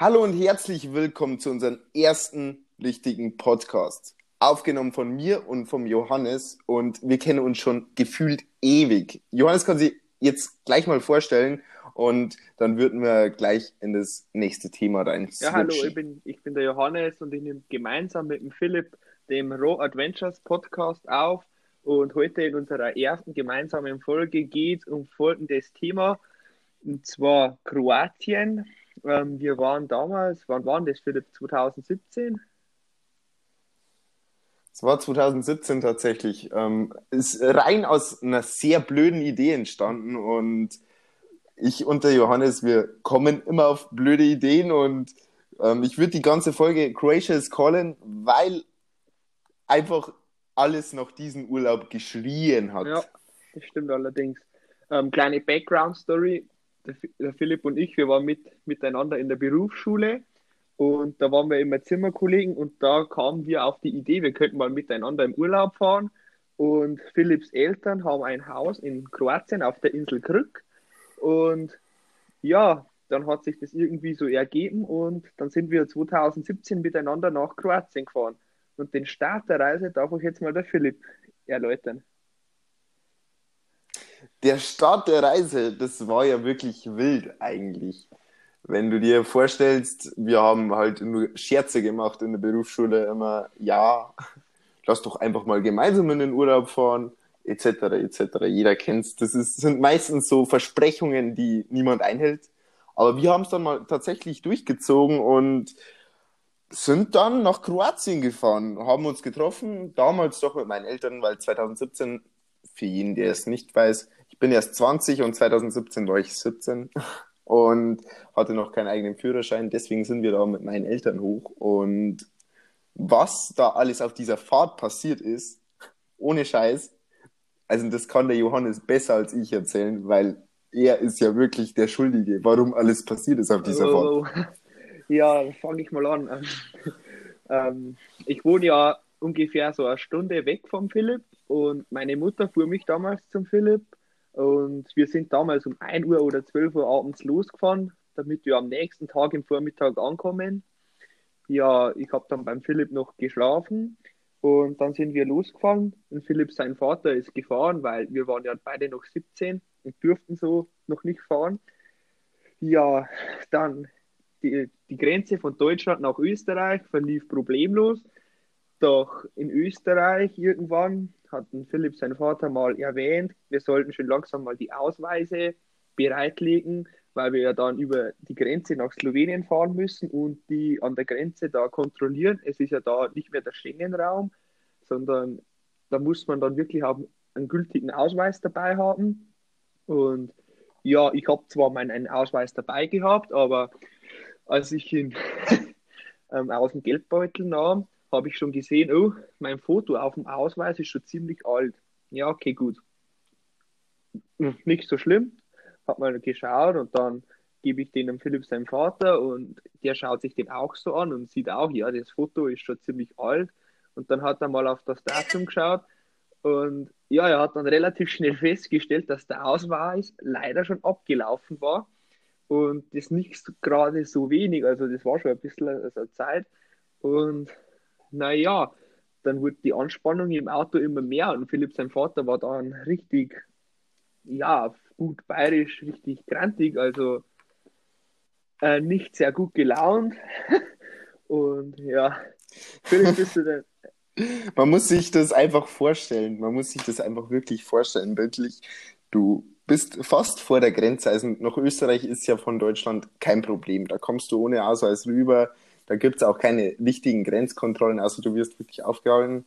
Hallo und herzlich willkommen zu unserem ersten richtigen Podcast. Aufgenommen von mir und vom Johannes und wir kennen uns schon gefühlt ewig. Johannes kann sich jetzt gleich mal vorstellen und dann würden wir gleich in das nächste Thema rein. Ja, hallo, ich bin, ich bin der Johannes und ich nehme gemeinsam mit dem Philipp dem Raw Adventures Podcast auf. Und heute in unserer ersten gemeinsamen Folge geht es um folgendes Thema, und zwar Kroatien. Ähm, wir waren damals, wann waren das, Philipp? 2017? Es war 2017 tatsächlich. Ähm, ist rein aus einer sehr blöden Idee entstanden und ich und der Johannes, wir kommen immer auf blöde Ideen und ähm, ich würde die ganze Folge Croatia is Calling, weil einfach alles nach diesem Urlaub geschrien hat. Ja, das stimmt allerdings. Ähm, kleine Background-Story. Der, Philipp und ich, wir waren mit, miteinander in der Berufsschule und da waren wir immer Zimmerkollegen und da kamen wir auf die Idee, wir könnten mal miteinander im Urlaub fahren. Und Philipps Eltern haben ein Haus in Kroatien auf der Insel Krück. Und ja, dann hat sich das irgendwie so ergeben und dann sind wir 2017 miteinander nach Kroatien gefahren. Und den Start der Reise darf euch jetzt mal der Philipp erläutern. Der Start der Reise, das war ja wirklich wild eigentlich. Wenn du dir vorstellst, wir haben halt nur Scherze gemacht in der Berufsschule immer, ja, lass doch einfach mal gemeinsam in den Urlaub fahren, etc., etc. Jeder kennt's. Das ist, sind meistens so Versprechungen, die niemand einhält. Aber wir haben es dann mal tatsächlich durchgezogen und sind dann nach Kroatien gefahren, haben uns getroffen, damals doch mit meinen Eltern, weil 2017, für jeden, der es nicht weiß, ich bin erst 20 und 2017 war ich 17 und hatte noch keinen eigenen Führerschein, deswegen sind wir da mit meinen Eltern hoch und was da alles auf dieser Fahrt passiert ist, ohne Scheiß, also das kann der Johannes besser als ich erzählen, weil er ist ja wirklich der Schuldige, warum alles passiert ist auf dieser oh. Fahrt. Ja, fange ich mal an. ähm, ich wohne ja ungefähr so eine Stunde weg vom Philipp und meine Mutter fuhr mich damals zum Philipp und wir sind damals um 1 Uhr oder 12 Uhr abends losgefahren, damit wir am nächsten Tag im Vormittag ankommen. Ja, ich habe dann beim Philipp noch geschlafen und dann sind wir losgefahren und Philipp, sein Vater, ist gefahren, weil wir waren ja beide noch 17 und durften so noch nicht fahren. Ja, dann die, die Grenze von Deutschland nach Österreich verlief problemlos. Doch in Österreich irgendwann hat Philipp sein Vater mal erwähnt, wir sollten schon langsam mal die Ausweise bereitlegen, weil wir ja dann über die Grenze nach Slowenien fahren müssen und die an der Grenze da kontrollieren. Es ist ja da nicht mehr der Schengen-Raum, sondern da muss man dann wirklich haben, einen gültigen Ausweis dabei haben. Und ja, ich habe zwar meinen Ausweis dabei gehabt, aber als ich ihn ähm, aus dem Geldbeutel nahm, habe ich schon gesehen, oh, mein Foto auf dem Ausweis ist schon ziemlich alt. Ja, okay, gut. Hm, nicht so schlimm. Hat mal geschaut und dann gebe ich den dem Philipp seinem Vater und der schaut sich den auch so an und sieht auch, ja, das Foto ist schon ziemlich alt. Und dann hat er mal auf das Datum geschaut und ja, er hat dann relativ schnell festgestellt, dass der Ausweis leider schon abgelaufen war und das nicht gerade so wenig, also das war schon ein bisschen also Zeit. Und naja, dann wurde die Anspannung im Auto immer mehr und Philipp, sein Vater, war dann richtig, ja, gut bayerisch, richtig grantig, also äh, nicht sehr gut gelaunt. und ja, Philipp, bist du denn. Man muss sich das einfach vorstellen. Man muss sich das einfach wirklich vorstellen, bildlich. Du bist fast vor der Grenze. Also nach Österreich ist ja von Deutschland kein Problem. Da kommst du ohne Ausweis rüber. Da gibt es auch keine richtigen Grenzkontrollen, also du wirst wirklich aufgehalten.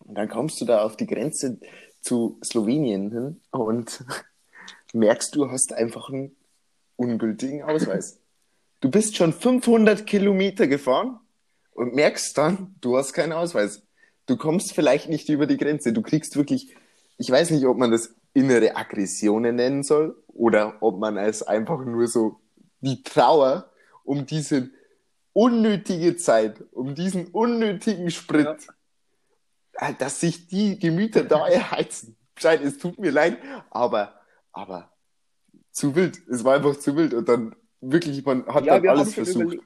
Und dann kommst du da auf die Grenze zu Slowenien hin und merkst, du hast einfach einen ungültigen Ausweis. Du bist schon 500 Kilometer gefahren und merkst dann, du hast keinen Ausweis. Du kommst vielleicht nicht über die Grenze. Du kriegst wirklich, ich weiß nicht, ob man das innere Aggressionen nennen soll oder ob man es einfach nur so die Trauer um diese unnötige Zeit, um diesen unnötigen Sprit, ja. Äh, dass sich die Gemüter da erheizen. Bescheid, es tut mir leid, aber, aber zu wild. Es war einfach zu wild. Und dann wirklich, man hat Ja, dann alles versucht,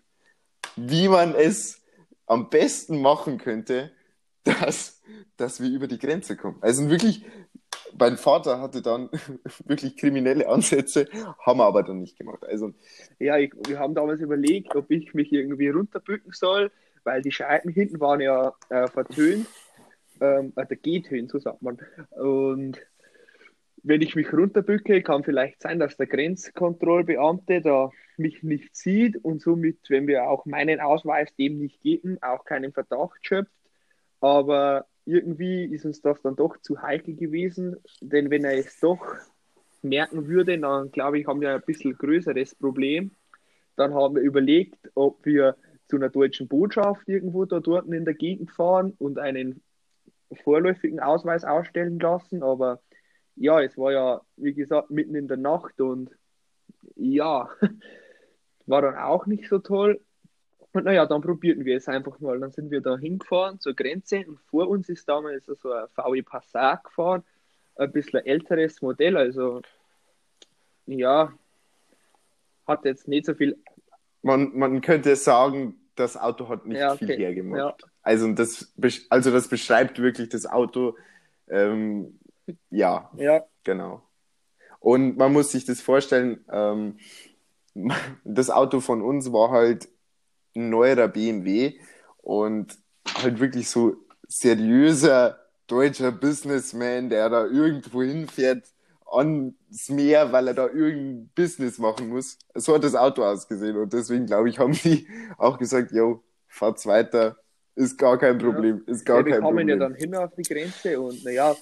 wie man es am besten machen könnte, dass, dass wir über die Grenze kommen. Also wirklich, mein Vater hatte dann wirklich kriminelle Ansätze, haben wir aber dann nicht gemacht. Also Ja, ich, wir haben damals überlegt, ob ich mich irgendwie runterbücken soll, weil die Scheiben hinten waren ja äh, vertönt, ähm, also getönt, so sagt man. Und wenn ich mich runterbücke, kann vielleicht sein, dass der Grenzkontrollbeamte da mich nicht sieht und somit, wenn wir auch meinen Ausweis dem nicht geben, auch keinen Verdacht schöpft. Aber irgendwie ist uns das dann doch zu heikel gewesen, denn wenn er es doch merken würde, dann glaube ich, haben wir ein bisschen größeres Problem. Dann haben wir überlegt, ob wir zu einer deutschen Botschaft irgendwo da dort in der Gegend fahren und einen vorläufigen Ausweis ausstellen lassen. Aber ja, es war ja, wie gesagt, mitten in der Nacht und ja, war dann auch nicht so toll. Und naja, dann probierten wir es einfach mal. Dann sind wir da hingefahren zur Grenze und vor uns ist damals so ein VW Passat gefahren, ein bisschen älteres Modell, also ja, hat jetzt nicht so viel. man, man könnte sagen, das Auto hat nicht Ja, okay. viel hergemacht. Ja. Also, das, also das beschreibt wirklich das Auto. Ähm, ja, Ja, genau. Und man muss sich das vorstellen, ähm, das Auto von uns war halt ein neuerer BMW und halt wirklich so seriöser deutscher Businessman, der da irgendwo hinfährt ans Meer, weil er da irgendein Business machen muss. So hat das Auto ausgesehen und deswegen glaube ich, haben die auch gesagt, yo, fahrt's weiter, ist gar kein Problem, ist gar ja, wir kein kamen ja Problem. dann hin auf die Grenze und naja,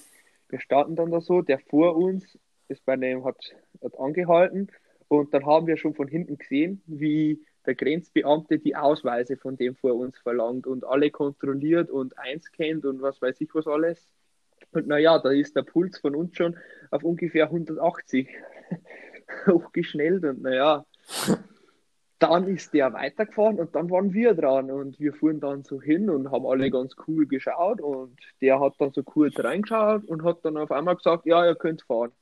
wir starten dann da so, der vor uns ist bei dem, hat, hat angehalten und dann haben wir schon von hinten gesehen, wie der Grenzbeamte die Ausweise von dem vor uns verlangt und alle kontrolliert und einscannt und was weiß ich was alles. Und naja, da ist der Puls von uns schon auf ungefähr 180 hochgeschnellt und naja, dann ist der weitergefahren und dann waren wir dran und wir fuhren dann so hin und haben alle ganz cool geschaut und der hat dann so kurz reingeschaut und hat dann auf einmal gesagt, ja, ihr könnt fahren.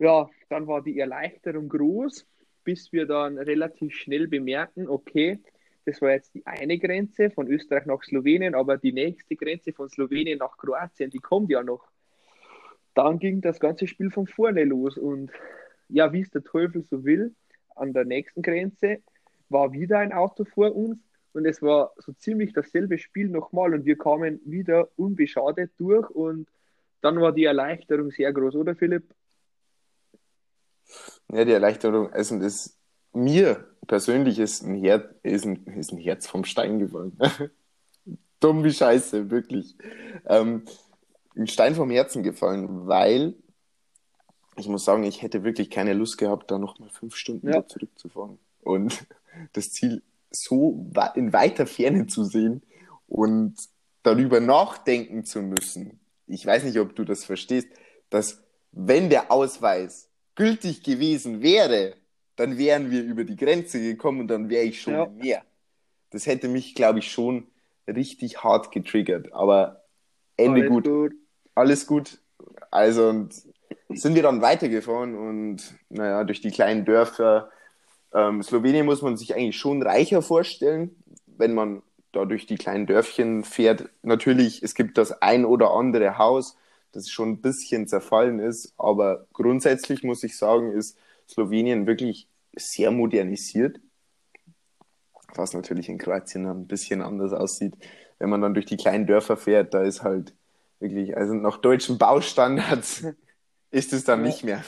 Ja, dann war die Erleichterung groß, bis wir dann relativ schnell bemerken, okay, das war jetzt die eine Grenze von Österreich nach Slowenien, aber die nächste Grenze von Slowenien nach Kroatien, die kommt ja noch. Dann ging das ganze Spiel von vorne los und ja, wie es der Teufel so will, an der nächsten Grenze war wieder ein Auto vor uns und es war so ziemlich dasselbe Spiel nochmal und wir kamen wieder unbeschadet durch und dann war die Erleichterung sehr groß, oder Philipp? Ja, die Erleichterung, also das, mir persönlich ist ein, Her ist ein, ist ein Herz vom Stein gefallen. Dumm wie Scheiße, wirklich. Ähm, ein Stein vom Herzen gefallen, weil ich muss sagen, ich hätte wirklich keine Lust gehabt, da nochmal fünf Stunden Ja. zurückzufahren und das Ziel so in weiter Ferne zu sehen und darüber nachdenken zu müssen. Ich weiß nicht, ob du das verstehst, dass wenn der Ausweis gültig gewesen wäre, dann wären wir über die Grenze gekommen und dann wäre ich schon Ja. im Meer. Das hätte mich, glaube ich, schon richtig hart getriggert. Aber Ende Alles gut, gut. alles gut. Also und sind wir dann weitergefahren und naja, durch die kleinen Dörfer. Ähm, Slowenien muss man sich eigentlich schon reicher vorstellen, wenn man da durch die kleinen Dörfchen fährt. Natürlich, es gibt das ein oder andere Haus, das schon ein bisschen zerfallen ist, aber grundsätzlich muss ich sagen, ist Slowenien wirklich sehr modernisiert, was natürlich in Kroatien ein bisschen anders aussieht. Wenn man dann durch die kleinen Dörfer fährt, da ist halt wirklich, also nach deutschen Baustandards ist es dann Ja. nicht mehr.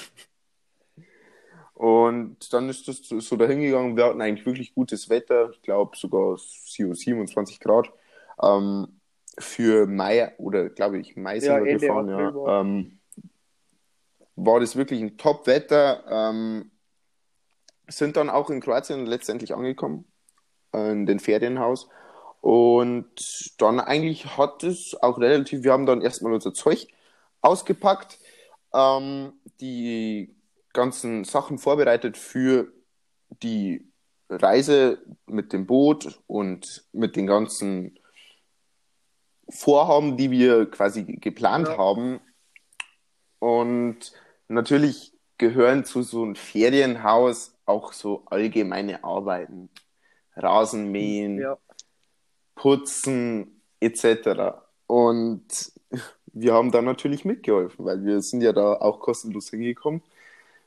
Und dann ist das so so dahin gegangen. Wir hatten eigentlich wirklich gutes Wetter. Ich glaube sogar 27 Grad. Ähm, für Mai oder glaube ich Mai sind Ja, wir gefahren. Ja. war- Ähm, war das wirklich ein Top-Wetter. Ähm, sind dann auch in Kroatien letztendlich angekommen, in den Ferienhaus. Und dann eigentlich hat es auch relativ, wir haben dann erstmal unser Zeug ausgepackt, ähm, die ganzen Sachen vorbereitet für die Reise mit dem Boot und mit den ganzen Vorhaben, die wir quasi geplant Ja. haben. Und natürlich gehören zu so einem Ferienhaus auch so allgemeine Arbeiten. Rasenmähen, Ja. Putzen etc. Und wir haben da natürlich mitgeholfen, weil wir sind ja da auch kostenlos hingekommen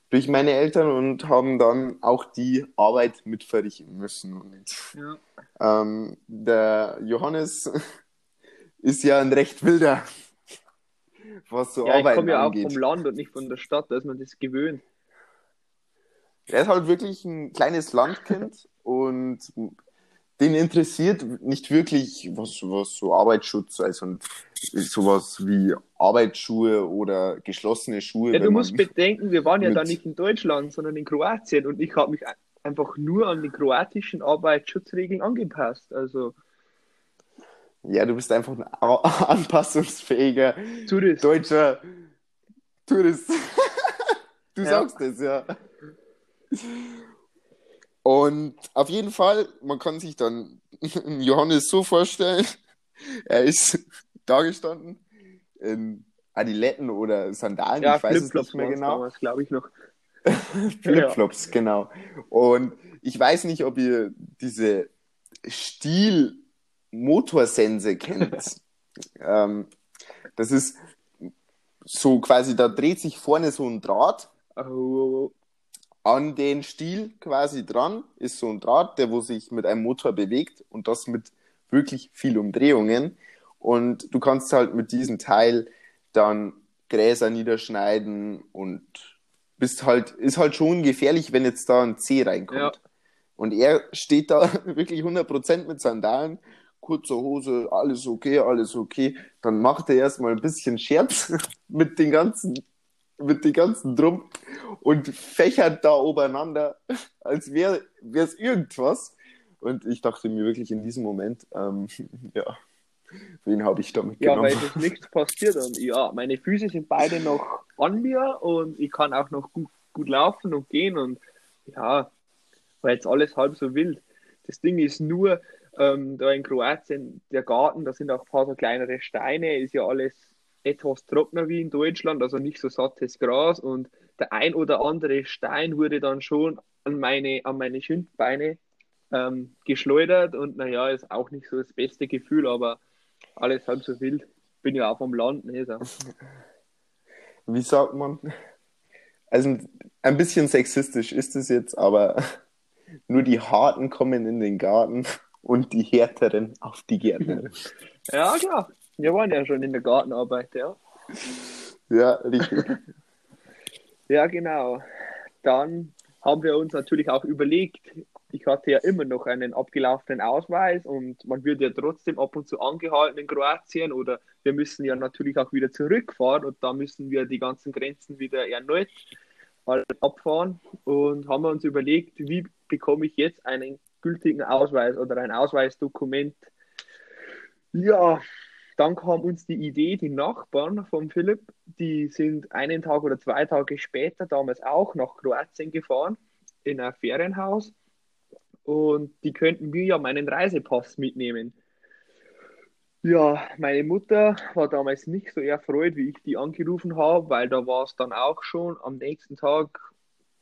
durch meine Eltern und haben dann auch die Arbeit mit verrichten müssen. Und Ja. ähm, der Johannes ist ja ein recht wilder, was so Ja, ich Arbeiten komme ja auch angeht. vom Land und nicht von der Stadt, da ist man das gewöhnt. Er ist halt wirklich ein kleines Landkind und den interessiert nicht wirklich, was, was so Arbeitsschutz, also sowas wie Arbeitsschuhe oder geschlossene Schuhe. Ja, du musst bedenken, wir waren ja da nicht in Deutschland, sondern in Kroatien und ich habe mich ein- einfach nur an die kroatischen Arbeitsschutzregeln angepasst. Also ja, du bist einfach ein anpassungsfähiger Tourist. deutscher Tourist. du Ja. sagst es, ja. Und auf jeden Fall, man kann sich dann Johannes so vorstellen, er ist da gestanden in Adiletten oder Sandalen, Ja, ich weiß es nicht mehr genau. glaube ich noch. Flipflops, genau. Und ich weiß nicht, ob ihr diese Stiel-Motorsense kennt. ähm, das ist so quasi, da dreht sich vorne so ein Draht Oh, an den Stiel quasi dran, ist so ein Draht, der wo sich mit einem Motor bewegt und das mit wirklich viel Umdrehungen. Und du kannst halt mit diesem Teil dann Gräser niederschneiden und bist halt, ist halt schon gefährlich, wenn jetzt da ein C reinkommt. Ja. Und er steht da wirklich 100% mit Sandalen, kurze Hose, alles okay, alles okay. Dann macht er erstmal ein bisschen Scherz mit den ganzen, mit den ganzen Drum und fächert da obeinander, als wäre es irgendwas. Und ich dachte mir wirklich in diesem Moment, ähm, ja, wen habe ich da Ja, mitgenommen? weil es ist nichts passiert und ja, meine Füße sind beide noch an mir und ich kann auch noch gut, gut laufen und gehen und ja, war jetzt alles halb so wild. Das Ding ist nur, ähm, da in Kroatien, der Garten, da sind auch ein paar so kleinere Steine, ist ja alles etwas trockener wie in Deutschland, also nicht so sattes Gras und der ein oder andere Stein wurde dann schon an meine, an meine Schindbeine ähm, geschleudert und naja, ist auch nicht so das beste Gefühl, aber alles halb so wild. Bin ja auch vom Land, ne? So. Wie sagt man? Also ein bisschen sexistisch ist es jetzt, aber nur die Harten kommen in den Garten und die Härteren auf die Gärtnerin. Ja, klar. Wir waren ja schon in der Gartenarbeit, ja. Ja, richtig. Ja, genau. Dann haben wir uns natürlich auch überlegt, ich hatte ja immer noch einen abgelaufenen Ausweis und man wird ja trotzdem ab und zu angehalten in Kroatien oder wir müssen ja natürlich auch wieder zurückfahren und da müssen wir die ganzen Grenzen wieder erneut mal abfahren und haben wir uns überlegt, wie bekomme ich jetzt einen gültigen Ausweis oder ein Ausweisdokument. Ja, dann kam uns die Idee, die Nachbarn von Philipp, die sind einen Tag oder zwei Tage später damals auch nach Kroatien gefahren, in ein Ferienhaus. Und die könnten mir ja meinen Reisepass mitnehmen. Ja, meine Mutter war damals nicht so erfreut, wie ich die angerufen habe, weil da war es dann auch schon am nächsten Tag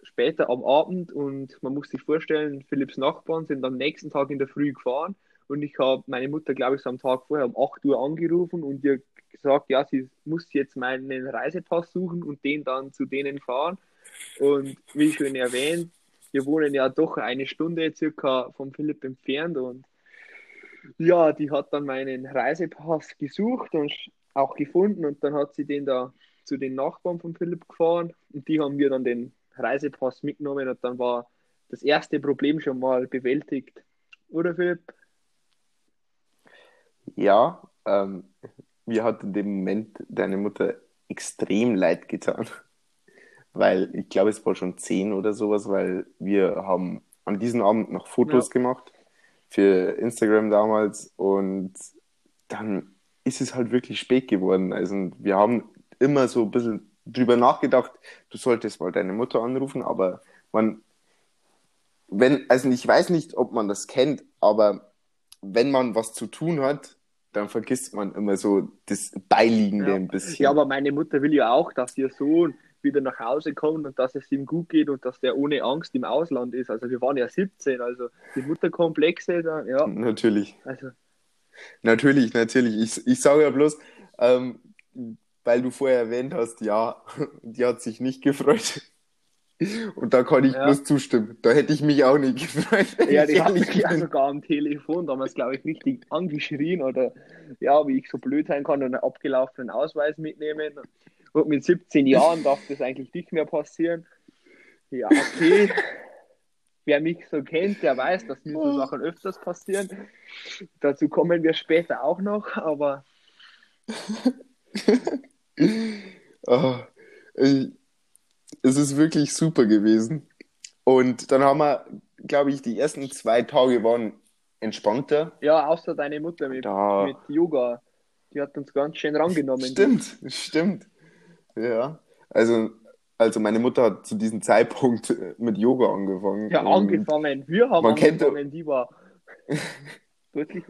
später am Abend und man muss sich vorstellen, Philipps Nachbarn sind am nächsten Tag in der Früh gefahren und ich habe meine Mutter, glaube ich, so am Tag vorher um 8 Uhr angerufen und ihr gesagt, ja, sie muss jetzt meinen Reisepass suchen und den dann zu denen fahren. Und wie schon erwähnt, wir wohnen ja doch eine Stunde circa vom Philipp entfernt und ja, die hat dann meinen Reisepass gesucht und auch gefunden und dann hat sie den da zu den Nachbarn von Philipp gefahren und die haben mir dann den Reisepass mitgenommen und dann war das erste Problem schon mal bewältigt. Oder Philipp? Ja, ähm, mir hat in dem Moment deine Mutter extrem leid getan. Weil ich glaube, es war schon zehn oder sowas, weil wir haben an diesem Abend noch Fotos Ja. gemacht für Instagram damals und dann ist es halt wirklich spät geworden. Also wir haben immer so ein bisschen drüber nachgedacht, du solltest mal deine Mutter anrufen, aber man, wenn, also ich weiß nicht, ob man das kennt, aber wenn man was zu tun hat, dann vergisst man immer so das Beiliegende Ja. ein bisschen. Ja, aber meine Mutter will ja auch, dass ihr Sohn wieder nach Hause kommt und dass es ihm gut geht und dass der ohne Angst im Ausland ist. Also wir waren ja 17, also die Mutterkomplexe, dann, ja. Natürlich. Also, Natürlich, natürlich. Ich, ich sage ja bloß, ähm, weil du vorher erwähnt hast, ja, die hat sich nicht gefreut. Und da kann ich Ja. bloß zustimmen. Da hätte ich mich auch nicht gefreut. ja, ich die hat mich ja sogar am Telefon damals, glaube ich, richtig angeschrien oder ja, wie ich so blöd sein kann und einen abgelaufenen Ausweis mitnehmen. Und mit 17 Jahren darf das eigentlich nicht mehr passieren. Ja, okay. Wer mich so kennt, der weiß, dass mir so Sachen öfters passieren. Dazu kommen wir später auch noch, aber Ah, ich- es ist wirklich super gewesen. Und dann haben wir, glaube ich, die ersten zwei Tage waren entspannter. ja, außer deine Mutter mit, Da- mit Yoga. Die hat uns ganz schön rangenommen. Stimmt, stimmt. Ja. Also, also meine Mutter hat zu diesem Zeitpunkt mit Yoga angefangen. Ja, angefangen. Wir haben Man kennt- angefangen, die war deutlich.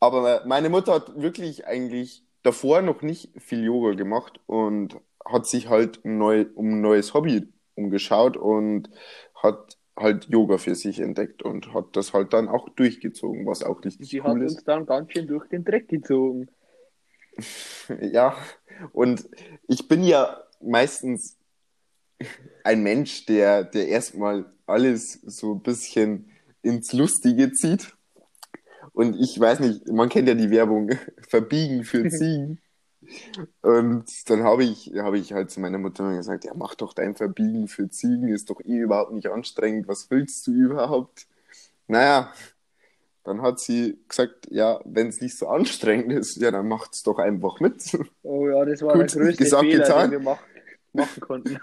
Aber meine Mutter hat wirklich eigentlich davor noch nicht viel Yoga gemacht und hat sich halt neu, um ein neues Hobby umgeschaut und hat halt Yoga für sich entdeckt und hat das halt dann auch durchgezogen, was auch richtig hat cool uns ist. dann ganz schön durch den Dreck gezogen. Ja, und ich bin ja meistens ein Mensch, der, der erstmal alles so ein bisschen ins Lustige zieht. Und ich weiß nicht, man kennt ja die Werbung, verbiegen für Ziegen. Und dann habe ich, habe ich halt zu meiner Mutter gesagt, ja, mach doch dein Verbiegen für Ziegen, ist doch eh überhaupt nicht anstrengend, was willst du überhaupt? Naja, dann hat sie gesagt, ja, wenn es nicht so anstrengend ist, ja, dann macht's doch einfach mit. Oh ja, das war Gut, der größte gesagt, Fehler, getan. den wir mach, machen konnten.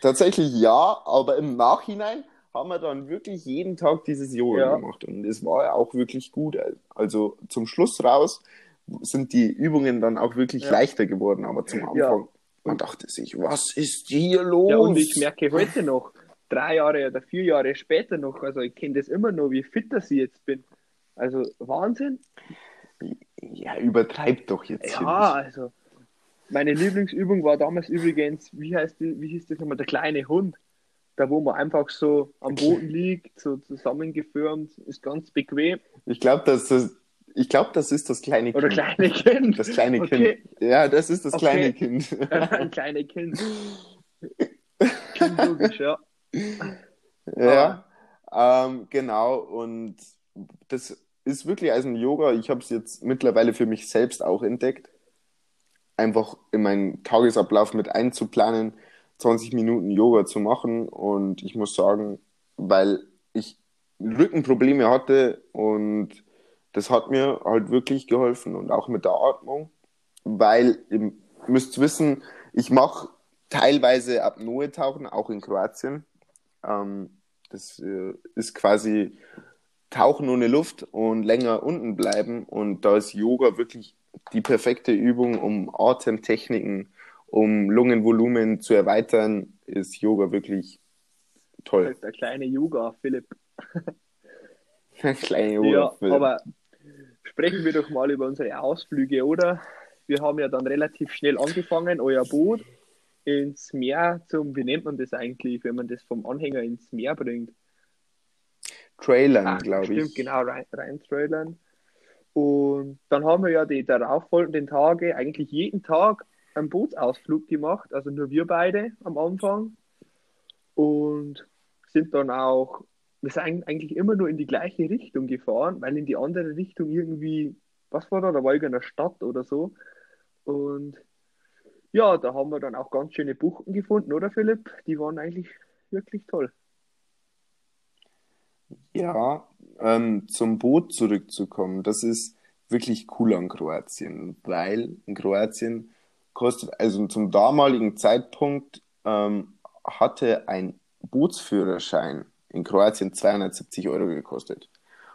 Tatsächlich ja, aber im Nachhinein haben wir dann wirklich jeden Tag dieses Yoga Ja. gemacht und es war auch wirklich gut. Also zum Schluss raus sind die Übungen dann auch wirklich Ja. leichter geworden, aber zum Anfang, Ja. man dachte sich, was ist hier los? Ja, und ich merke heute noch, drei Jahre oder vier Jahre später noch, also ich kenne das immer noch, wie fit dass ich jetzt bin. Also Wahnsinn. Ja, übertreibt doch jetzt Ja, also meine Lieblingsübung war damals übrigens, wie heißt die, wie hieß das nochmal, der kleine Hund. Da wo man einfach so am Boden liegt, so zusammengefirmt, ist ganz bequem. Ich glaube, das, das, ich das ist das kleine Oder Kind. kleine Kind. Das kleine Okay. Kind. Ja, das ist das Okay. kleine Kind. Ein kleines Kind. Logisch, ja. Ja, ähm, genau. Und das ist wirklich als ein Yoga. Ich habe es jetzt mittlerweile für mich selbst auch entdeckt. Einfach in meinen Tagesablauf mit einzuplanen, 20 Minuten Yoga zu machen. Und ich muss sagen, weil ich Rückenprobleme hatte und das hat mir halt wirklich geholfen und auch mit der Atmung, weil ihr müsst wissen, ich mache teilweise Apnoe-Tauchen, auch in Kroatien. Ähm, das äh, ist quasi Tauchen ohne Luft und länger unten bleiben. Und da ist Yoga wirklich die perfekte Übung, um Atemtechniken, um Lungenvolumen zu erweitern, ist Yoga wirklich toll. Der kleine Yoga, Philipp. Kleine Ja, Yoga. aber sprechen wir doch mal über unsere Ausflüge, oder? Wir haben ja dann relativ schnell angefangen, euer Boot ins Meer zum, wie nennt man das eigentlich, wenn man das vom Anhänger ins Meer bringt? Trailern, Ah, glaube Stimmt, ich. genau, rein, reintrailern. Und dann haben wir ja die darauffolgenden Tage, eigentlich jeden Tag einen Bootsausflug gemacht, also nur wir beide am Anfang. Und sind dann auch, wir sind eigentlich immer nur in die gleiche Richtung gefahren, weil in die andere Richtung irgendwie, was war da, da war irgendeine Stadt oder so. Und ja, da haben wir dann auch ganz schöne Buchten gefunden, oder Philipp? Die waren eigentlich wirklich toll. Ja, ähm, zum Boot zurückzukommen, das ist wirklich cool an Kroatien, weil in Kroatien kostet, also zum damaligen Zeitpunkt ähm, hatte ein Bootsführerschein in Kroatien 270 Euro gekostet.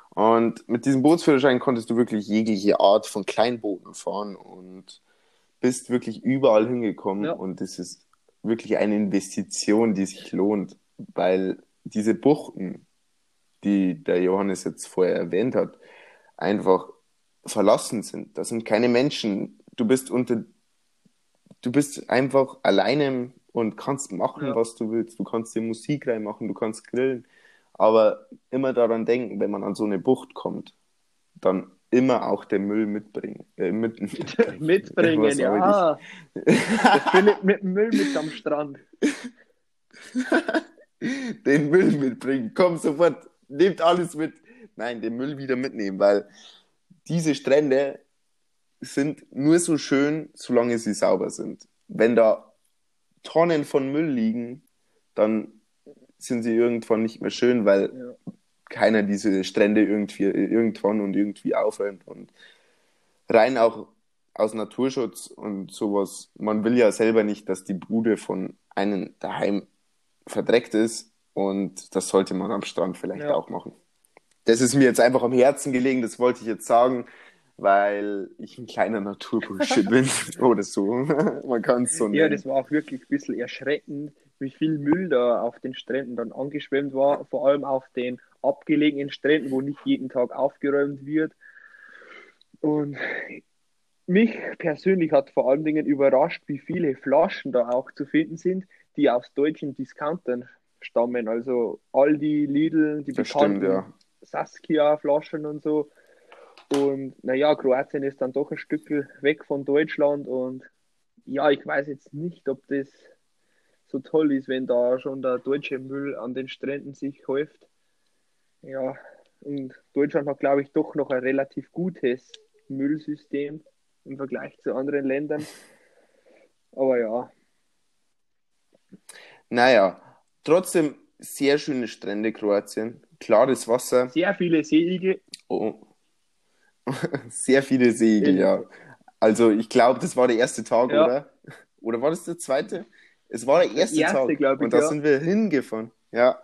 Und mit diesem Bootsführerschein konntest du wirklich jegliche Art von Kleinbooten fahren und bist wirklich überall hingekommen. Ja. Und das ist wirklich eine Investition, die sich lohnt, weil diese Buchten, die der Johannes jetzt vorher erwähnt hat, einfach verlassen sind. Da sind keine Menschen. Du bist unter du bist einfach alleine und kannst machen, Ja. was du willst. Du kannst dir Musik reinmachen, du kannst grillen. Aber immer daran denken, wenn man an so eine Bucht kommt, dann immer auch den Müll mitbringen. Äh, mit, Mitbringen, Was ja. Mit dem Müll mit am Strand. den Müll mitbringen. Komm sofort, nehmt alles mit. Nein, den Müll wieder mitnehmen, weil diese Strände sind nur so schön, solange sie sauber sind. Wenn da Tonnen von Müll liegen, dann sind sie irgendwann nicht mehr schön, weil Ja. keiner diese Strände irgendwie irgendwann und irgendwie aufräumt. Und rein auch aus Naturschutz und sowas. Man will ja selber nicht, dass die Bude von einem daheim verdreckt ist und das sollte man am Strand vielleicht Ja. auch machen. Das ist mir jetzt einfach am Herzen gelegen, das wollte ich jetzt sagen, weil ich ein kleiner Naturbursche bin oder so. Man kann es so Ja, nennen. das war auch wirklich ein bisschen erschreckend, wie viel Müll da auf den Stränden dann angeschwemmt war, vor allem auf den abgelegenen Stränden, wo nicht jeden Tag aufgeräumt wird. Und mich persönlich hat vor allen Dingen überrascht, wie viele Flaschen da auch zu finden sind, die aus deutschen Discountern stammen. Also Aldi, Lidl, die Das bekannten stimmt, ja. Saskia-Flaschen und so. Und naja, Kroatien ist dann doch ein Stück weg von Deutschland und ja, ich weiß jetzt nicht, ob das so toll ist, wenn da schon der deutsche Müll an den Stränden sich häuft. Ja, und Deutschland hat, glaube ich, doch noch ein relativ gutes Müllsystem im Vergleich zu anderen Ländern. Aber ja, Naja, trotzdem sehr schöne Strände Kroatien, klares Wasser, sehr viele Seeigel. oh. sehr viele Segel, ja. Also ich glaube, das war der erste Tag, Ja. oder? Oder war das der zweite? Es war der erste, erste, Tag. ich, und da ja. sind wir hingefahren. Ja.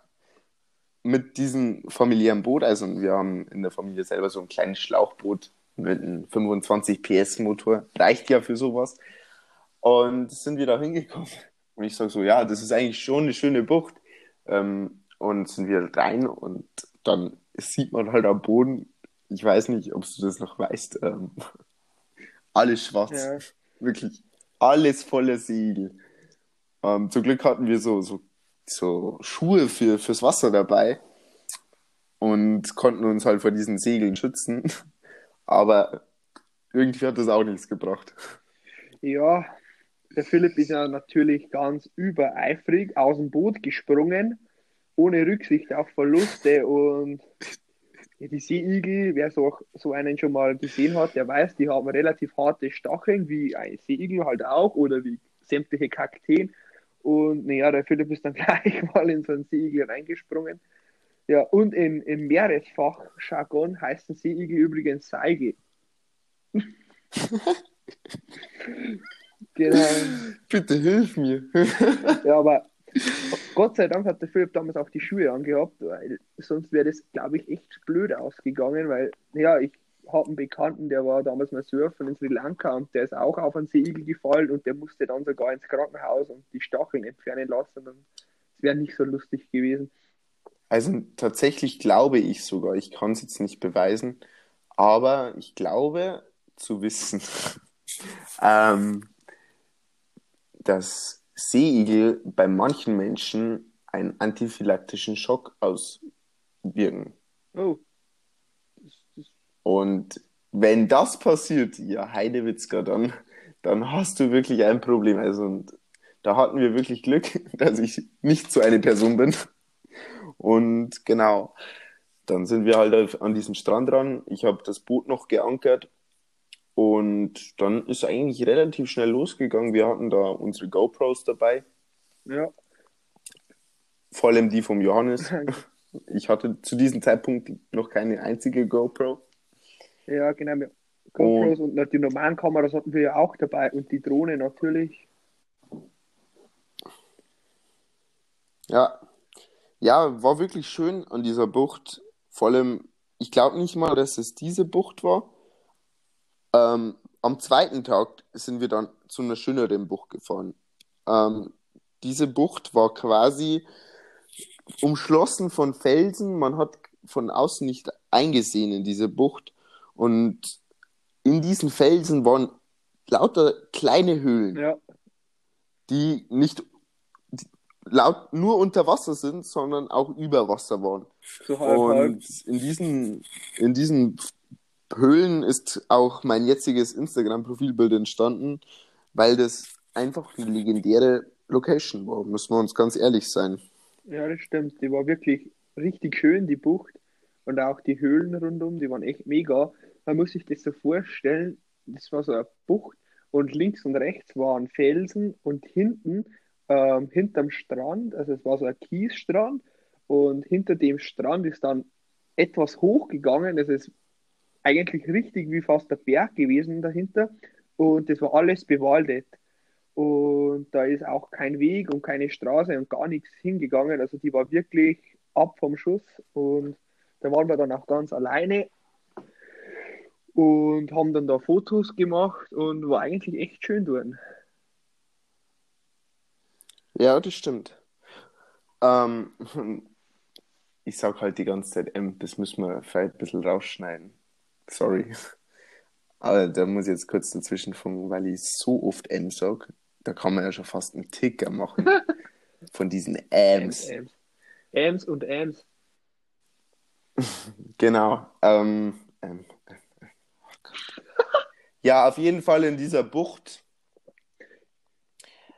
Mit diesem familiären Boot. Also wir haben in der Familie selber so ein kleines Schlauchboot mit einem 25 PS Motor. Reicht ja für sowas. Und sind wir da hingekommen. Und ich sage so, ja, das ist eigentlich schon eine schöne Bucht. Ähm, und sind wir rein und dann sieht man halt am Boden, ich weiß nicht, ob du das noch weißt, ähm, alles schwarz. Ja. Wirklich alles voller Segel. Ähm, zum Glück hatten wir so, so, so Schuhe für, fürs Wasser dabei und konnten uns halt vor diesen Segeln schützen. Aber irgendwie hat das auch nichts gebracht. Ja, der Philipp ist ja natürlich ganz übereifrig aus dem Boot gesprungen, ohne Rücksicht auf Verluste und ja, die Seeigel, wer so, so einen schon mal gesehen hat, der weiß, die haben relativ harte Stacheln, wie ein Seeigel halt auch oder wie sämtliche Kakteen. Und naja, der Philipp ist dann gleich mal in so einen Seeigel reingesprungen. Ja, und im, im Meeresfachjargon heißen Seeigel übrigens Seige. genau. Bitte hilf mir. Ja, aber Gott sei Dank hat der Philipp damals auch die Schuhe angehabt, weil sonst wäre das, glaube ich, echt blöd ausgegangen, weil, ja, ich habe einen Bekannten, der war damals mal surfen in Sri Lanka und der ist auch auf einen Seeigel gefallen und der musste dann sogar ins Krankenhaus und die Stacheln entfernen lassen und es wäre nicht so lustig gewesen. Also tatsächlich glaube ich sogar, ich kann es jetzt nicht beweisen, aber ich glaube zu wissen, ähm, dass Seeigel bei manchen Menschen einen anaphylaktischen Schock auswirken. Oh. Und wenn das passiert, ja, Heidewitzka, dann, dann hast du wirklich ein Problem. Also, und da hatten wir wirklich Glück, dass ich nicht so eine Person bin. Und genau, dann sind wir halt an diesem Strand dran. Ich habe das Boot noch geankert und dann ist eigentlich relativ schnell losgegangen. Wir hatten da unsere GoPros dabei, ja, vor allem die vom Johannes. Ich hatte zu diesem Zeitpunkt noch keine einzige GoPro. ja, genau. GoPros und die normalen Kameras hatten wir ja auch dabei und die Drohne natürlich. Ja, ja, war wirklich schön an dieser Bucht. Vor allem, ich glaube nicht mal, dass es diese Bucht war. Ähm, am zweiten Tag sind wir dann zu einer schöneren Bucht gefahren. Ähm, diese Bucht war quasi umschlossen von Felsen. Man hat von außen nicht eingesehen in diese Bucht. Und in diesen Felsen waren lauter kleine Höhlen. Ja, die nicht laut nur unter Wasser sind, sondern auch über Wasser waren. So halb, Und halb. in diesen, in diesen Höhlen ist auch mein jetziges Instagram-Profilbild entstanden, weil das einfach eine legendäre Location war, müssen wir uns ganz ehrlich sein. Ja, das stimmt. Die war wirklich richtig schön, die Bucht. Und auch die Höhlen rundum, die waren echt mega. Man muss sich das so vorstellen, das war so eine Bucht und links und rechts waren Felsen und hinten, ähm, hinterm Strand, also es war so ein Kiesstrand und hinter dem Strand ist dann etwas hochgegangen. Das ist eigentlich richtig wie fast der Berg gewesen dahinter und das war alles bewaldet. Und da ist auch kein Weg und keine Straße und gar nichts hingegangen. Also die war wirklich ab vom Schuss und da waren wir dann auch ganz alleine und haben dann da Fotos gemacht und war eigentlich echt schön dort. Ja, das stimmt. Ähm, ich sag halt die ganze Zeit M, das müssen wir vielleicht ein bisschen rausschneiden. Sorry. Aber da muss ich jetzt kurz dazwischen funken, weil ich so oft M sag. Da kann man ja schon fast einen Ticker machen. Von diesen Ms. Ems, Ems und Ems. Genau. Ähm, ähm, oh. Ja, auf jeden Fall in dieser Bucht,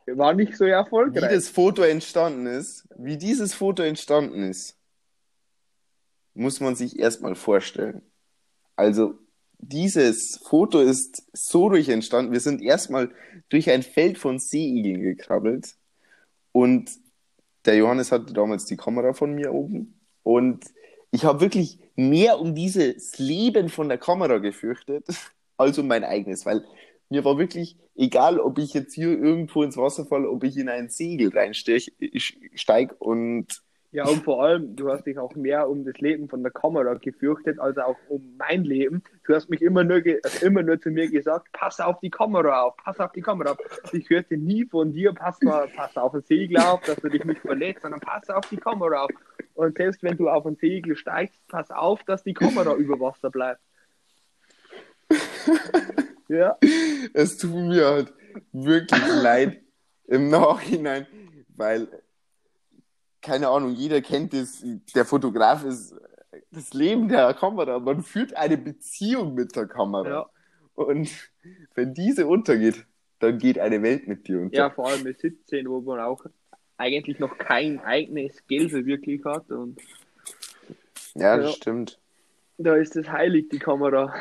War nicht so wie erfolgreich. das Foto entstanden ist, wie dieses Foto entstanden ist, muss man sich erstmal vorstellen. Also, dieses Foto ist so durch entstanden. Wir sind erstmal durch ein Feld von Seeigeln gekrabbelt. Und der Johannes hatte damals die Kamera von mir oben. Und ich habe wirklich mehr um dieses Leben von der Kamera gefürchtet als um mein eigenes, weil mir war wirklich egal, ob ich jetzt hier irgendwo ins Wasser falle, ob ich in ein Segel reinsteige und Ja, und vor allem, du hast dich auch mehr um das Leben von der Kamera gefürchtet, als auch um mein Leben. Du hast mich immer nur, also immer nur zu mir gesagt, pass auf die Kamera auf, pass auf die Kamera auf. Ich hörte nie von dir, pass mal, pass auf ein Segel auf, dass du dich nicht verletzt, sondern pass auf die Kamera auf. Und selbst wenn du auf ein Segel steigst, pass auf, dass die Kamera über Wasser bleibt. Ja, es tut mir halt wirklich leid im Nachhinein, weil, keine Ahnung, jeder kennt es, der Fotograf ist das Leben der Kamera. Man führt eine Beziehung mit der Kamera. ja. Und wenn diese untergeht, dann geht eine Welt mit dir unter. ja, vor allem mit 17, wo man auch eigentlich noch kein eigenes Geld wirklich hat. Und Ja, das Ja. stimmt. da ist es heilig, die Kamera.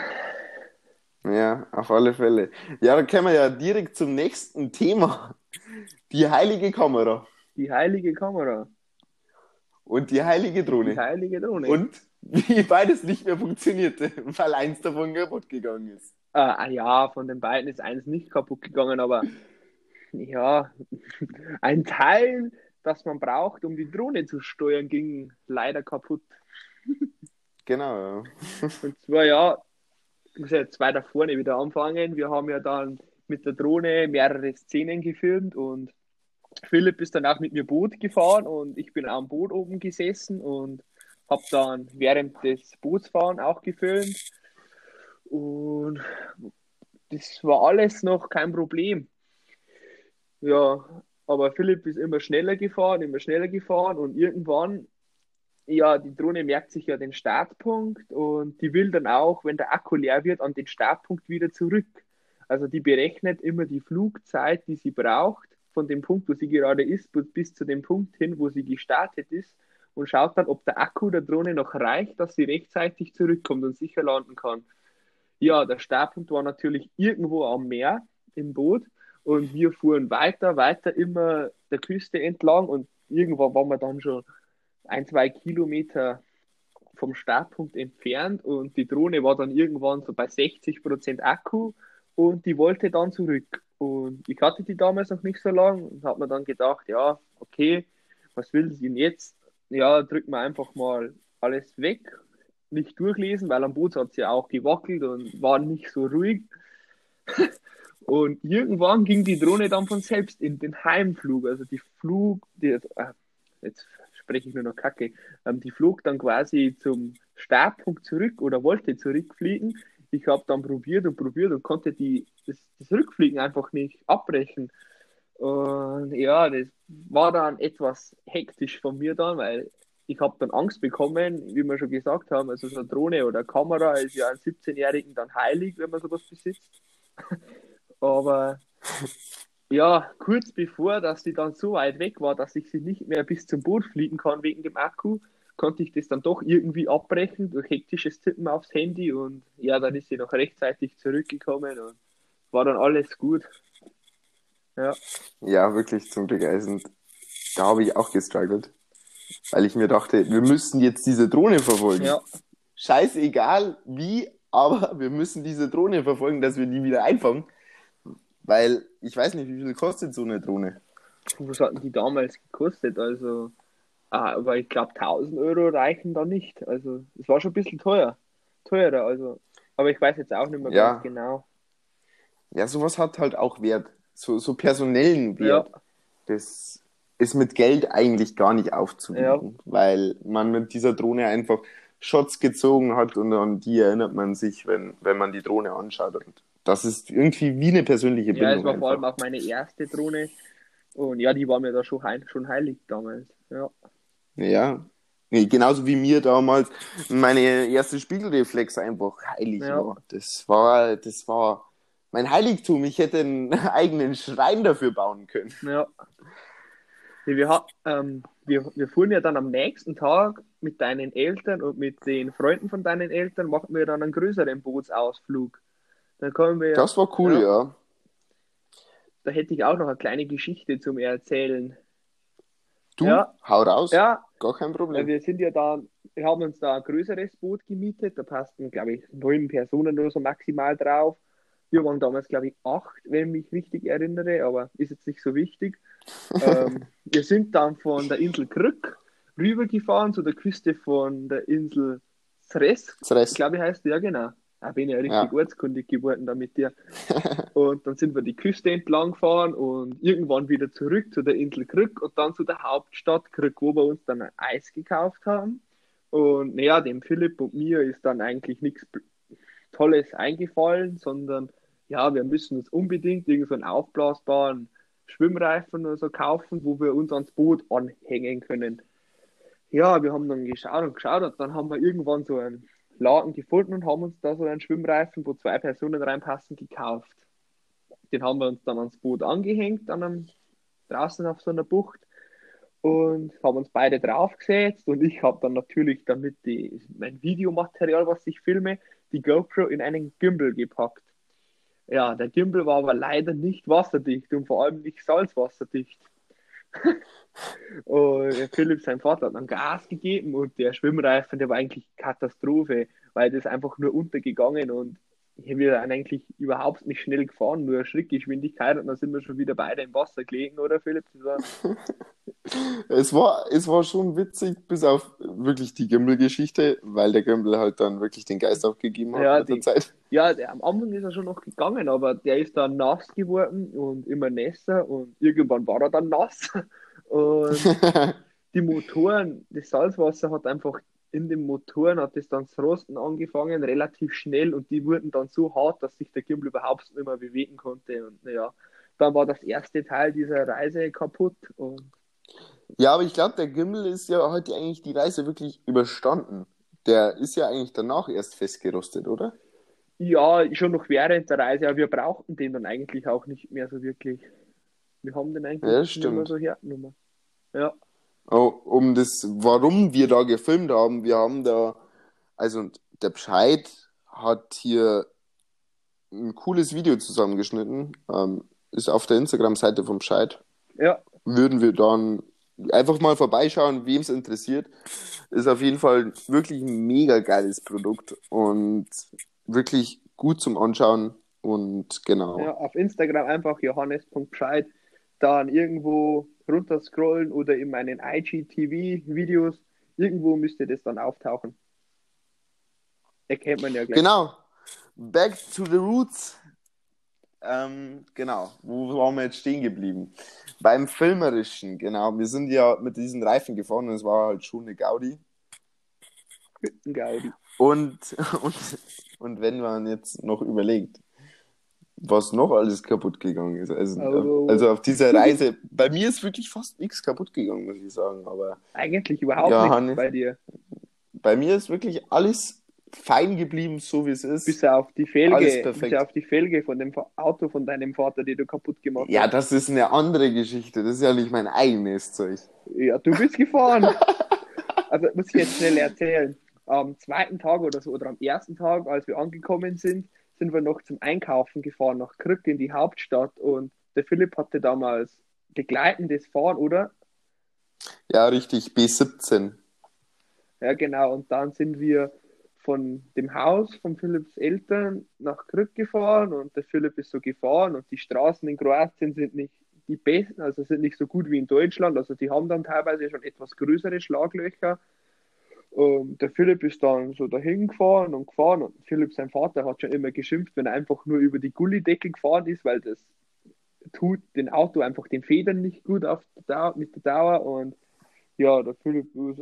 Ja, auf alle Fälle. Ja, dann kommen wir ja direkt zum nächsten Thema. Die heilige Kamera Die heilige Kamera. Und die heilige Drohne. Die heilige Drohne. Und wie beides nicht mehr funktionierte, weil eins davon kaputt gegangen ist. Äh, ah ja, von den beiden ist eins nicht kaputt gegangen, aber ja, ein Teil, das man braucht, um die Drohne zu steuern, ging leider kaputt. Genau, ja. Und zwar ja, ich muss jetzt weiter vorne wieder anfangen. Wir haben ja dann mit der Drohne mehrere Szenen gefilmt und Philipp ist dann auch mit mir Boot gefahren und ich bin am Boot oben gesessen und habe dann während des Bootsfahren auch gefilmt. Und das war alles noch kein Problem. Ja, aber Philipp ist immer schneller gefahren, immer schneller gefahren und irgendwann, ja, die Drohne merkt sich ja den Startpunkt und die will dann auch, wenn der Akku leer wird, an den Startpunkt wieder zurück. Also die berechnet immer die Flugzeit, die sie braucht, von dem Punkt, wo sie gerade ist, bis zu dem Punkt hin, wo sie gestartet ist und schaut dann, ob der Akku der Drohne noch reicht, dass sie rechtzeitig zurückkommt und sicher landen kann. Ja, der Startpunkt war natürlich irgendwo am Meer im Boot und wir fuhren weiter, weiter immer der Küste entlang und irgendwann waren wir dann schon ein, zwei Kilometer vom Startpunkt entfernt und die Drohne war dann irgendwann so bei 60% Akku und die wollte dann zurück. Und ich hatte die damals noch nicht so lange und habe mir dann gedacht, ja, okay, was will sie denn jetzt? Ja, drücken wir einfach mal alles weg, nicht durchlesen, weil am Boot hat sie ja auch gewackelt und war nicht so ruhig. Und irgendwann ging die Drohne dann von selbst in den Heimflug. Also die Flug, die, äh, jetzt spreche ich nur noch Kacke, ähm, die flog dann quasi zum Startpunkt zurück oder wollte zurückfliegen. Ich habe dann probiert und probiert und konnte die, das, das Rückfliegen einfach nicht abbrechen. Und ja, das war dann etwas hektisch von mir dann, weil ich habe dann Angst bekommen, wie wir schon gesagt haben, also so eine Drohne oder eine Kamera ist ja einem 17-Jährigen dann heilig, wenn man sowas besitzt. Aber ja, kurz bevor, dass sie dann so weit weg war, dass ich sie nicht mehr bis zum Boot fliegen kann wegen dem Akku, konnte ich das dann doch irgendwie abbrechen durch hektisches Tippen aufs Handy und ja, dann ist sie noch rechtzeitig zurückgekommen und war dann alles gut. Ja. Ja, wirklich zum Glück. Also, da habe ich auch gestruggelt. Weil ich mir dachte, wir müssen jetzt diese Drohne verfolgen. Ja. Scheißegal wie, aber wir müssen diese Drohne verfolgen, dass wir die wieder einfangen. Weil ich weiß nicht, wie viel kostet so eine Drohne. Was hatten die damals gekostet? Also, ah, aber ich glaube 1000 Euro reichen da nicht. Also, es war schon ein bisschen teuer. Teurer, also. Aber ich weiß jetzt auch nicht mehr Ja. ganz genau. Ja, sowas hat halt auch Wert. So, so personellen Wert. Ja. Das ist mit Geld eigentlich gar nicht aufzuwiegen, weil man mit dieser Drohne einfach Shots gezogen hat und an die erinnert man sich, wenn, wenn man die Drohne anschaut. Und das ist irgendwie wie eine persönliche Bindung. Ja, es war vor allem einfach. auch meine erste Drohne. Und ja, die war mir da schon, heil, schon heilig damals. Ja. Ja. Nee, genauso wie mir damals meine erste Spiegelreflex einfach heilig Ja. war. Das war, das war mein Heiligtum. Ich hätte einen eigenen Schrein dafür bauen können. Ja. Wir, ähm, wir, wir fuhren ja dann am nächsten Tag mit deinen Eltern und mit den Freunden von deinen Eltern, machen wir dann einen größeren Bootsausflug. Dann kommen wir, Das war cool, Ja. ja. da hätte ich auch noch eine kleine Geschichte zum Erzählen. Du, Ja. hau raus. Ja, Gar kein Problem. wir sind ja da, wir haben uns da ein größeres Boot gemietet, da passten, glaube ich, neun Personen oder so maximal drauf. Wir waren damals, glaube ich, acht, wenn ich mich richtig erinnere, aber ist jetzt nicht so wichtig. ähm, wir sind dann von der Insel Krück rübergefahren zu der Küste von der Insel Sres, Das Rest. glaube ich heißt, ja genau. Da bin ich ja richtig Ja. ortskundig geworden da mit dir. und dann sind wir die Küste entlang gefahren und irgendwann wieder zurück zu der Insel Krück und dann zu der Hauptstadt Krück, wo wir uns dann ein Eis gekauft haben. Und naja, dem Philipp und mir ist dann eigentlich nichts Tolles eingefallen, sondern ja, wir müssen uns unbedingt irgendeinen aufblasbaren Schwimmreifen oder so kaufen, wo wir uns ans Boot anhängen können. Ja, wir haben dann geschaut und geschaut und dann haben wir irgendwann so einen Laden gefunden und haben uns da so einen Schwimmreifen, wo zwei Personen reinpassen, gekauft. Den haben wir uns dann ans Boot angehängt, an einem, draußen auf so einer Bucht und haben uns beide draufgesetzt und ich habe dann natürlich, damit die, mein Videomaterial, was ich filme, die GoPro in einen Gimbal gepackt. Ja, der Gimbal war aber leider nicht wasserdicht und vor allem nicht salzwasserdicht. und Philipp, sein Vater, hat dann Gas gegeben und der Schwimmreifen, der war eigentlich Katastrophe, weil das einfach nur untergegangen und wir sind eigentlich überhaupt nicht schnell gefahren, nur Schrittgeschwindigkeit und dann sind wir schon wieder beide im Wasser gelegen, oder Philipp? War, Es war, es war schon witzig, bis auf wirklich die Gimbal-Geschichte, weil der Gimbal halt dann wirklich den Geist aufgegeben hat Ja, mit der die- Zeit. Ja, der, am Anfang ist er schon noch gegangen, aber der ist dann nass geworden und immer nässer und irgendwann war er dann nass. Und die Motoren, das Salzwasser hat einfach in den Motoren hat es dann zu rosten angefangen, relativ schnell und die wurden dann so hart, dass sich der Gimbal überhaupt nicht mehr bewegen konnte. Und naja, dann war das erste Teil dieser Reise kaputt und Ja, aber ich glaube, der Gimbal ist ja heute eigentlich die Reise wirklich überstanden. Der ist ja eigentlich danach erst festgerostet, oder? ja, schon noch während der Reise, aber wir brauchten den dann eigentlich auch nicht mehr so wirklich. Wir haben den eigentlich Ja, nicht mehr stimmt. so hergenommen. Ja. Oh, um das, warum wir da gefilmt haben, wir haben da, also der Bescheid hat hier ein cooles Video zusammengeschnitten, ähm, ist auf der Instagram-Seite vom Bescheid. Ja, Würden wir dann einfach mal vorbeischauen, wem es interessiert. Ist auf jeden Fall wirklich ein mega geiles Produkt und wirklich gut zum Anschauen und genau. ja, auf Instagram einfach johannes.bescheid, dann irgendwo runterscrollen oder in meinen IGTV-Videos, irgendwo müsste das dann auftauchen. Erkennt man ja gleich. Genau. Back to the roots. Ähm, genau. Wo waren wir jetzt stehen geblieben? Beim Filmerischen, genau. Wir sind ja mit diesen Reifen gefahren und es war halt schon eine Gaudi. Gaudi. Und, und, und wenn man jetzt noch überlegt, was noch alles kaputt gegangen ist. Also, Also- also auf dieser Reise, bei mir ist wirklich fast nichts kaputt gegangen, muss ich sagen. Aber Eigentlich überhaupt Ja, nichts Hannes. bei dir. bei mir ist wirklich alles fein geblieben, so wie es ist. Bis auf die Felge, bis auf die Felge von dem Auto von deinem Vater, die du kaputt gemacht Ja, hast. das ist eine andere Geschichte. Das ist ja nicht mein eigenes Zeug. Ja, du bist gefahren. also muss ich jetzt schnell erzählen. Am zweiten Tag oder so, oder am ersten Tag, als wir angekommen sind, sind wir noch zum Einkaufen gefahren, nach Krück in die Hauptstadt. Und der Philipp hatte damals begleitendes Fahren, oder? Ja, richtig, B17. Ja, genau. Und dann sind wir von dem Haus von Philipps Eltern nach Krück gefahren und der Philipp ist so gefahren und die Straßen in Kroatien sind nicht die besten, also sind nicht so gut wie in Deutschland. Also die haben dann teilweise schon etwas größere Schlaglöcher. Und der Philipp ist dann so dahin gefahren und gefahren und Philipp, sein Vater, hat schon immer geschimpft, wenn er einfach nur über die Gullideckel gefahren ist, weil das tut dem Auto einfach den Federn nicht gut auf der Dauer, mit der Dauer und ja, der Philipp ist,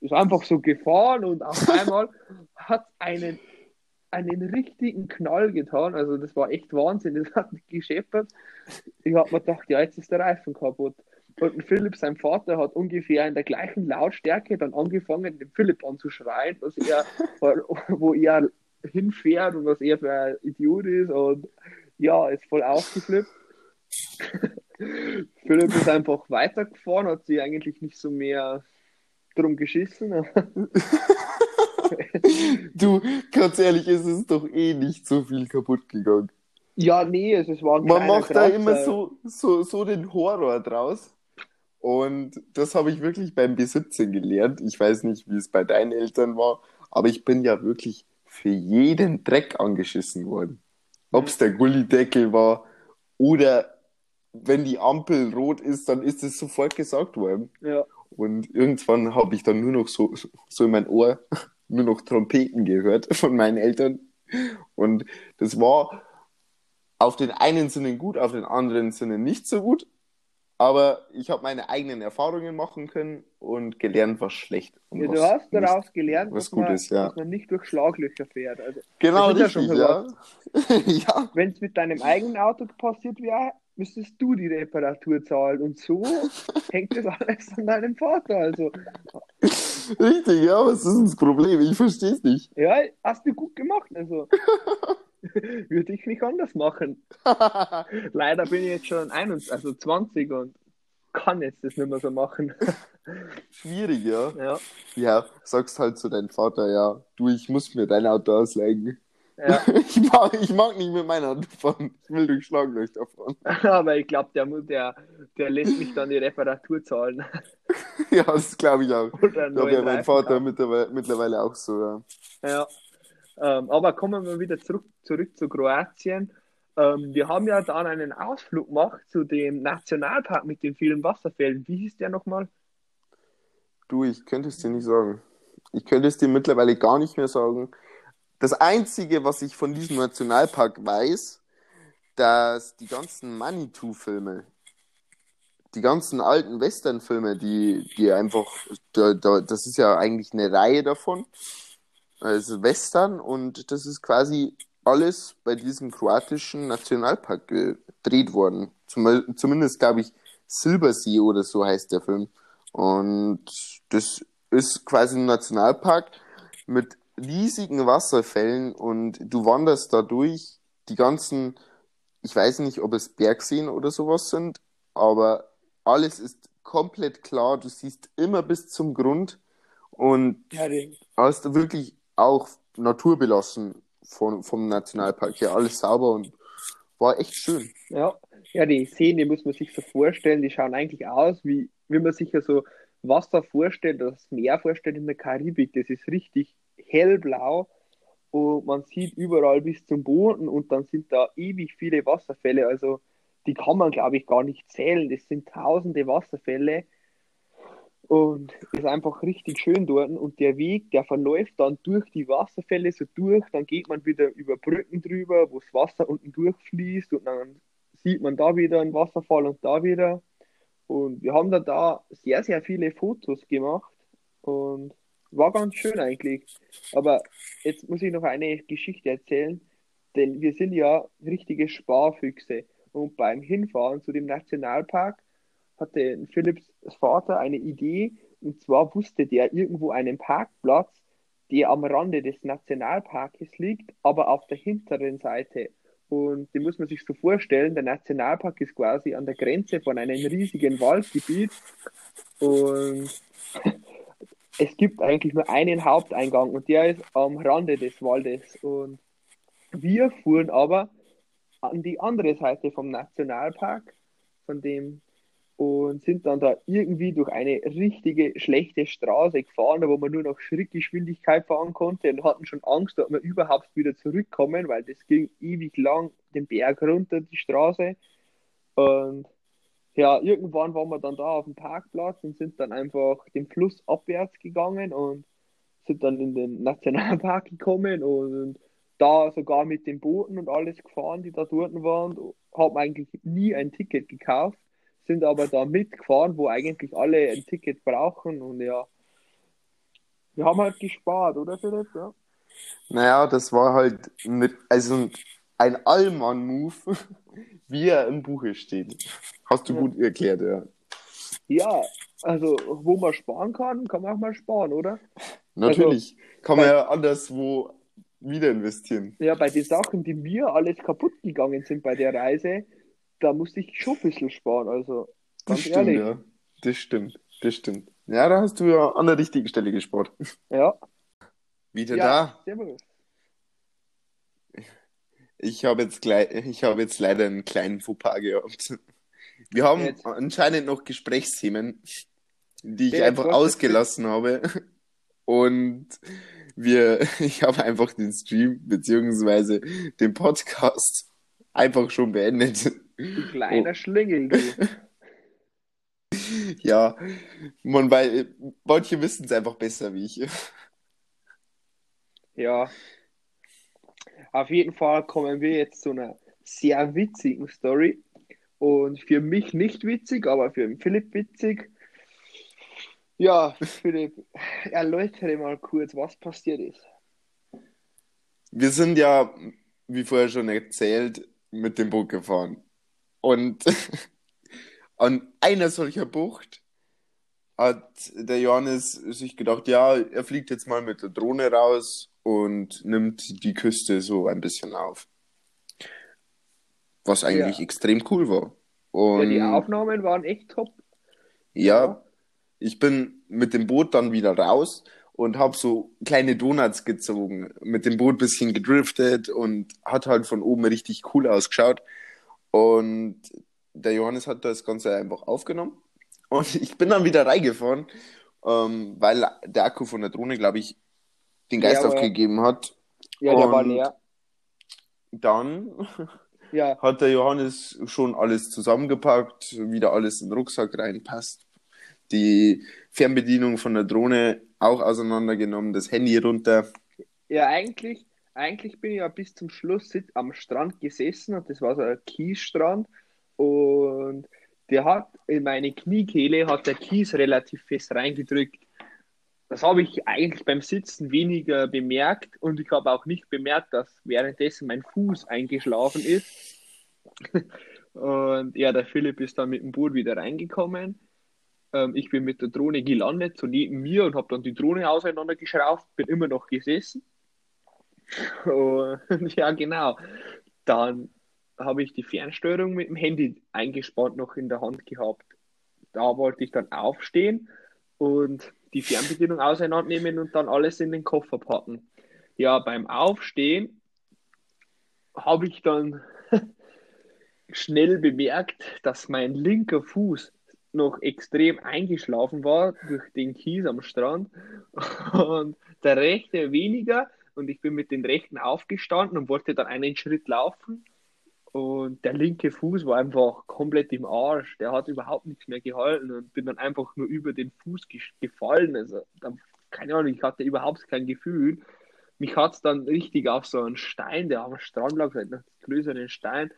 ist einfach so gefahren und auf einmal hat einen, einen richtigen Knall getan. Also das war echt Wahnsinn. Das hat mich gescheppert. Ich habe mir gedacht, ja, jetzt ist der Reifen kaputt. Und Philipp, sein Vater, hat ungefähr in der gleichen Lautstärke dann angefangen, den Philipp anzuschreien, was er, wo er hinfährt und was er für ein Idiot ist. Und ja, ist voll ausgeflippt. Philipp ist einfach weitergefahren, hat sich eigentlich nicht so mehr drum geschissen. Du, ganz ehrlich, es ist doch eh nicht so viel kaputt gegangen. Ja, nee, es es war ein Man macht da Kratzer. immer so, so, so den Horror draus. Und das habe ich wirklich beim B17 gelernt. Ich weiß nicht, wie es bei deinen Eltern war, aber ich bin ja wirklich für jeden Dreck angeschissen worden. Ob es der Gullideckel war oder wenn die Ampel rot ist, dann ist es sofort gesagt worden. Ja, Und irgendwann habe ich dann nur noch so, so in mein Ohr nur noch Trompeten gehört von meinen Eltern. Und das war auf den einen Sinne gut, auf den anderen Sinne nicht so gut. Aber ich habe meine eigenen Erfahrungen machen können und gelernt, was schlecht und ja was du hast nicht. daraus gelernt, was dass, gut man, ist, ja. dass man nicht durch Schlaglöcher fährt. Also, Genau, Das ist ja richtig, schon ja. ja. wenn es mit deinem eigenen Auto passiert wäre, müsstest du die Reparatur zahlen. Und so hängt das alles an deinem Vater. Also, Richtig, ja, was ist das Problem? Ich verstehe es nicht. ja, hast du gut gemacht. Also, würde ich nicht anders machen. Leider bin ich jetzt schon 21, also 20 und kann jetzt das nicht mehr so machen. Schwierig, ja. Ja, Ja, sagst halt zu deinem Vater, ja, du, ich muss mir dein Auto ausleihen. ja. Ich mag, ich mag nicht mit meinem Auto fahren. Ich will durch Schlaglöcher fahren. aber ich glaube, der, der, der lässt mich dann die Reparatur zahlen. Ja, das glaube ich auch. Oder Da wäre neuen mein Vater mittlerweile auch so, ja. Ja. Ähm, aber kommen wir wieder zurück, zurück zu Kroatien. Ähm, wir haben ja dann einen Ausflug gemacht zu dem Nationalpark mit den vielen Wasserfällen. Wie hieß der nochmal? Du, ich könnte es dir nicht sagen. Ich könnte es dir mittlerweile gar nicht mehr sagen. Das Einzige, was ich von diesem Nationalpark weiß, dass die ganzen Manitou-Filme, die ganzen alten Western-Filme, die, die einfach, da, da, das ist ja eigentlich eine Reihe davon, also Western, und das ist quasi alles bei diesem kroatischen Nationalpark gedreht worden. Zum, zumindest, glaube ich, Silbersee oder so heißt der Film. Und das ist quasi ein Nationalpark mit riesigen Wasserfällen und du wanderst da durch die ganzen, ich weiß nicht, ob es Bergseen oder sowas sind, aber alles ist komplett klar. Du siehst immer bis zum Grund und Ja, hast wirklich auch naturbelassen von, vom Nationalpark her. Alles sauber und war echt schön. ja. ja, die Seen, die muss man sich so vorstellen, die schauen eigentlich aus, wie, wie man sich ja so Wasser vorstellt, das Meer vorstellt in der Karibik. Das ist richtig hellblau und man sieht überall bis zum Boden und dann sind da ewig viele Wasserfälle. Also die kann man, glaube ich, gar nicht zählen. Das sind tausende Wasserfälle und ist einfach richtig schön dort. Und der Weg, der verläuft dann durch die Wasserfälle so durch. Dann geht man wieder über Brücken drüber, wo das Wasser unten durchfließt und dann sieht man da wieder einen Wasserfall und da wieder. Und wir haben da, da sehr, sehr viele Fotos gemacht und war ganz schön eigentlich. Aber jetzt muss ich noch eine Geschichte erzählen. Denn wir sind ja richtige Sparfüchse. Und beim Hinfahren zu dem Nationalpark hatte Philipps Vater eine Idee. Und zwar wusste der irgendwo einen Parkplatz, der am Rande des Nationalparkes liegt, aber auf der hinteren Seite. Und die muss man sich so vorstellen, der Nationalpark ist quasi an der Grenze von einem riesigen Waldgebiet. Und es gibt eigentlich nur einen Haupteingang und der ist am Rande des Waldes. Und wir fuhren aber an die andere Seite vom Nationalpark, von dem und sind dann da irgendwie durch eine richtige schlechte Straße gefahren, wo man nur noch Schrittgeschwindigkeit fahren konnte und hatten schon Angst, ob wir überhaupt wieder zurückkommen, weil das ging ewig lang den Berg runter, die Straße. Und ja, irgendwann waren wir dann da auf dem Parkplatz und sind dann einfach den Fluss abwärts gegangen und sind dann in den Nationalpark gekommen und da sogar mit den Booten und alles gefahren, die da dort waren, haben eigentlich nie ein Ticket gekauft sind aber da mitgefahren, wo eigentlich alle ein Ticket brauchen und ja, wir haben halt gespart, oder Philipp? Ja. Naja, das war halt mit, also ein Allmann-Move, wie er im Buche steht. Hast du ja. gut erklärt, ja. Ja, also wo man sparen kann, kann man auch mal sparen, oder? Natürlich. Also, kann man ja anderswo wieder investieren. Ja, bei den Sachen, die mir alles kaputt gegangen sind bei der Reise, da musste ich schon ein bisschen sparen, also ganz das stimmt, ehrlich. Ja. Das stimmt, das stimmt. Ja, da hast du ja an der richtigen Stelle gespart. Ja. Wieder ja, da. Servus. Ich habe jetzt, hab jetzt leider einen kleinen Fauxpas gehabt. Wir haben jetzt. anscheinend noch Gesprächsthemen, die ich Der einfach ausgelassen habe. Und wir, ich habe einfach den Stream beziehungsweise den Podcast einfach schon beendet. Du kleiner oh. Schlingel, du. ja, man, weil manche wissen es einfach besser wie ich. Ja. Auf jeden Fall kommen wir jetzt zu einer sehr witzigen Story. Und für mich nicht witzig, aber für den Philipp witzig. Ja, Philipp, erläutere mal kurz, was passiert ist. Wir sind ja, wie vorher schon erzählt, mit dem Boot gefahren. Und an einer solcher Bucht hat der Johannes sich gedacht, ja, er fliegt jetzt mal mit der Drohne raus und nimmt die Küste so ein bisschen auf. Was eigentlich ja. extrem cool war. Und ja, die Aufnahmen waren echt top. Ja, ja, ich bin mit dem Boot dann wieder raus und habe so kleine Donuts gezogen, mit dem Boot ein bisschen gedriftet und hat halt von oben richtig cool ausgeschaut. Und der Johannes hat das Ganze einfach aufgenommen. Und ich bin dann wieder reingefahren, ähm, weil der Akku von der Drohne, glaube ich, den Geist ja, aufgegeben hat. Ja, der und war leer. Dann ja. hat der Johannes schon alles zusammengepackt, wieder alles in den Rucksack reinpasst. Die Fernbedienung von der Drohne auch auseinandergenommen, das Handy runter. Ja, eigentlich, eigentlich bin ich ja bis zum Schluss am Strand gesessen und das war so ein Kiesstrand und der hat in meine Kniekehle hat der Kies relativ fest reingedrückt. Das habe ich eigentlich beim Sitzen weniger bemerkt und ich habe auch nicht bemerkt, dass währenddessen mein Fuß eingeschlafen ist. und ja, der Philipp ist dann mit dem Boot wieder reingekommen. Ähm, ich bin mit der Drohne gelandet, so neben mir und habe dann die Drohne auseinandergeschraubt, bin immer noch gesessen. Und ja, genau. Dann habe ich die Fernsteuerung mit dem Handy eingespannt noch in der Hand gehabt. Da wollte ich dann aufstehen und die Fernbedienung auseinandernehmen und dann alles in den Koffer packen. Ja, beim Aufstehen habe ich dann schnell bemerkt, dass mein linker Fuß noch extrem eingeschlafen war durch den Kies am Strand und der rechte weniger und ich bin mit den rechten aufgestanden und wollte dann einen Schritt laufen und der linke Fuß war einfach komplett im Arsch. Der hat überhaupt nichts mehr gehalten und bin dann einfach nur über den Fuß gefallen. Also, dann, keine Ahnung, ich hatte überhaupt kein Gefühl. Mich hat es dann richtig auf so einen Stein, der am Strand lag, einen größeren Stein,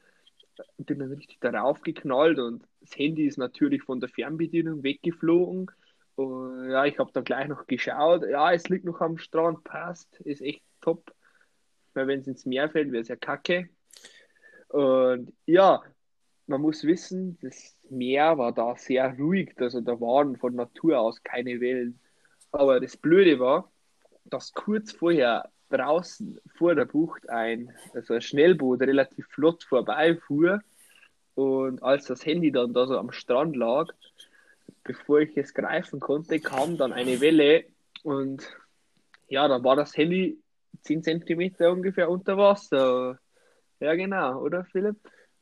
bin dann richtig darauf geknallt und das Handy ist natürlich von der Fernbedienung weggeflogen. Und ja, ich habe dann gleich noch geschaut. Ja, es liegt noch am Strand, passt, ist echt top. weil wenn es ins Meer fällt, wäre es ja kacke. Und ja, man muss wissen, das Meer war da sehr ruhig, also da waren von Natur aus keine Wellen. Aber das Blöde war, dass kurz vorher draußen vor der Bucht ein, also ein Schnellboot relativ flott vorbeifuhr und als das Handy dann da so am Strand lag, bevor ich es greifen konnte, kam dann eine Welle und ja, dann war das Handy 10 cm ungefähr unter Wasser. Ja, genau, oder Philipp?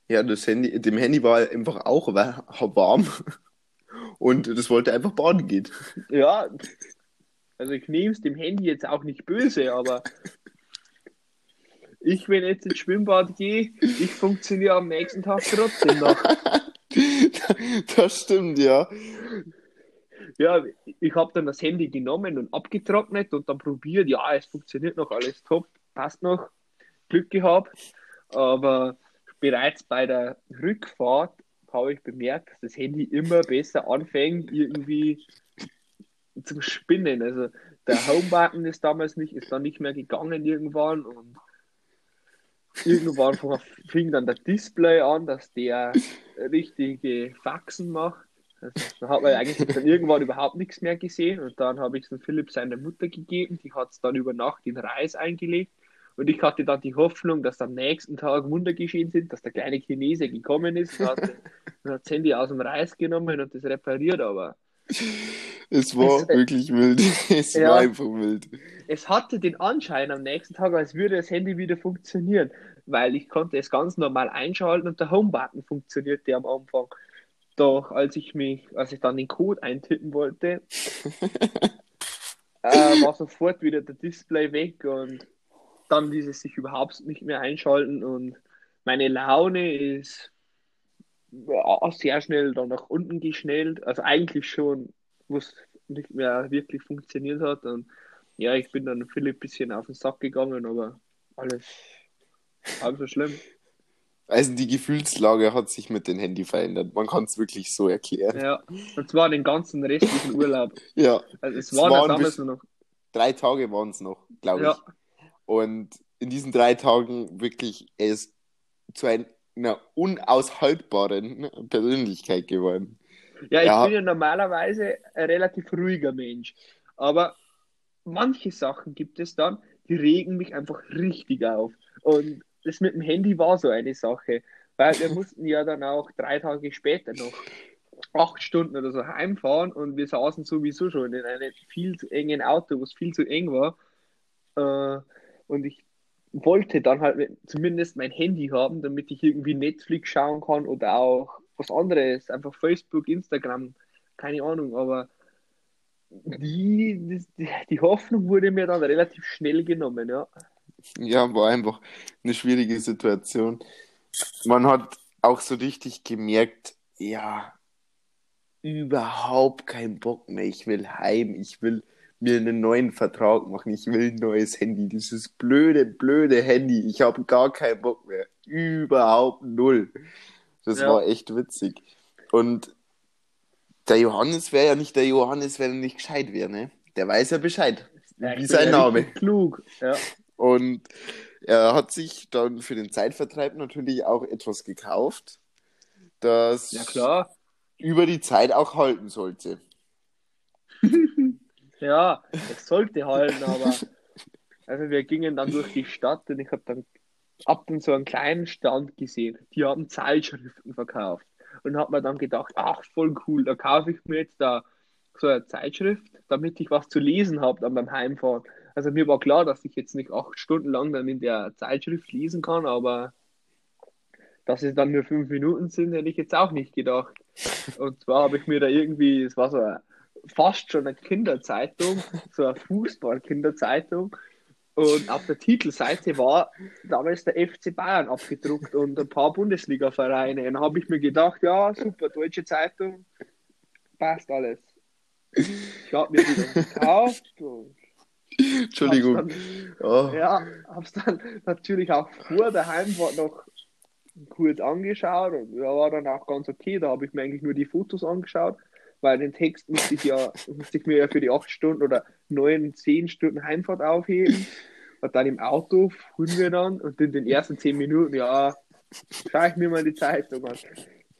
Ja, das Handy, dem Handy war einfach auch warm und das wollte einfach baden gehen. Ja, also ich nehme es dem Handy jetzt auch nicht böse, aber ich, wenn jetzt ins Schwimmbad gehe, ich funktioniere am nächsten Tag trotzdem noch. das stimmt, ja. Ja, ich habe dann das Handy genommen und abgetrocknet und dann probiert, ja, es funktioniert noch alles top, passt noch, Glück gehabt. Aber bereits bei der Rückfahrt habe ich bemerkt, dass das Handy immer besser anfängt, irgendwie zum Spinnen. Also der Home-Button ist damals nicht, ist dann nicht mehr gegangen irgendwann und irgendwann fing dann der Display an, dass der richtige Faxen macht. Also, da hat man eigentlich dann irgendwann überhaupt nichts mehr gesehen und dann habe ich es Philipp seiner Mutter gegeben, die hat es dann über Nacht in Reis eingelegt und ich hatte dann die Hoffnung, dass am nächsten Tag Wunder geschehen sind, dass der kleine Chinese gekommen ist und hat, hat das Handy aus dem Reis genommen und das repariert, aber es war es, äh, wirklich wild. Es ja, war einfach wild. Es hatte den Anschein am nächsten Tag, als würde das Handy wieder funktionieren, weil ich konnte es ganz normal einschalten und der Home-Button funktionierte am Anfang. Doch als ich mich, als ich dann den Code eintippen wollte, äh, war sofort wieder der Display weg und dann ließ es sich überhaupt nicht mehr einschalten und meine Laune ist ja, sehr schnell dann nach unten geschnellt. Also eigentlich schon, wo es nicht mehr wirklich funktioniert hat. Und ja, ich bin dann Philipp ein bisschen auf den Sack gegangen, aber alles halb so schlimm. Also die Gefühlslage hat sich mit dem Handy verändert. Man kann es wirklich so erklären. Ja, und zwar den ganzen restlichen Urlaub. ja. Also es, es waren, waren damals nur noch. Drei Tage waren es noch, glaube ich. Ja. Und in diesen drei Tagen wirklich es zu einer unaushaltbaren Persönlichkeit geworden. Ja, ich ja. bin ja normalerweise ein relativ ruhiger Mensch. Aber manche Sachen gibt es dann, die regen mich einfach richtig auf. Und das mit dem Handy war so eine Sache. Weil wir mussten ja dann auch drei Tage später noch acht Stunden oder so heimfahren und wir saßen sowieso schon in einem viel zu engen Auto, wo es viel zu eng war. Äh, und ich wollte dann halt zumindest mein Handy haben, damit ich irgendwie Netflix schauen kann oder auch was anderes, einfach Facebook, Instagram, keine Ahnung, aber die, die, die Hoffnung wurde mir dann relativ schnell genommen, ja. Ja, war einfach eine schwierige Situation. Man hat auch so richtig gemerkt, ja, überhaupt keinen Bock mehr. Ich will heim, ich will mir einen neuen Vertrag machen. Ich will ein neues Handy. Dieses blöde, blöde Handy. Ich habe gar keinen Bock mehr. Überhaupt null. Das ja. war echt witzig. Und der Johannes wäre ja nicht der Johannes, wenn er nicht gescheit wäre, ne? Der weiß ja Bescheid. Ja, wie sein Name. Klug, ja. Und er hat sich dann für den Zeitvertreib natürlich auch etwas gekauft, das ja, über die Zeit auch halten sollte. Ja, es sollte halten, aber also wir gingen dann durch die Stadt und ich habe dann ab und so einen kleinen Stand gesehen. Die haben Zeitschriften verkauft und habe mir dann gedacht, ach voll cool, da kaufe ich mir jetzt da so eine Zeitschrift, damit ich was zu lesen habe dann beim Heimfahren. Also mir war klar, dass ich jetzt nicht acht Stunden lang dann in der Zeitschrift lesen kann, aber dass es dann nur fünf Minuten sind, hätte ich jetzt auch nicht gedacht. Und zwar habe ich mir da irgendwie, es war so fast schon eine Kinderzeitung, so eine Fußball-Kinderzeitung. Und auf der Titelseite war damals der FC Bayern abgedruckt und ein paar Bundesliga-Vereine. Und dann habe ich mir gedacht, ja, super, deutsche Zeitung, passt alles. Ich habe mir die dann gekauft und Entschuldigung. Dann, oh. Ja, habe es dann natürlich auch vor der Heimfahrt noch kurz angeschaut und ja, war dann auch ganz okay. Da habe ich mir eigentlich nur die Fotos angeschaut weil den Text musste ich ja, musste ich mir ja für die acht Stunden oder neun, zehn Stunden Heimfahrt aufheben. Und dann im Auto fuhren wir dann und in den ersten zehn Minuten, ja, schaue ich mir mal die Zeitung an.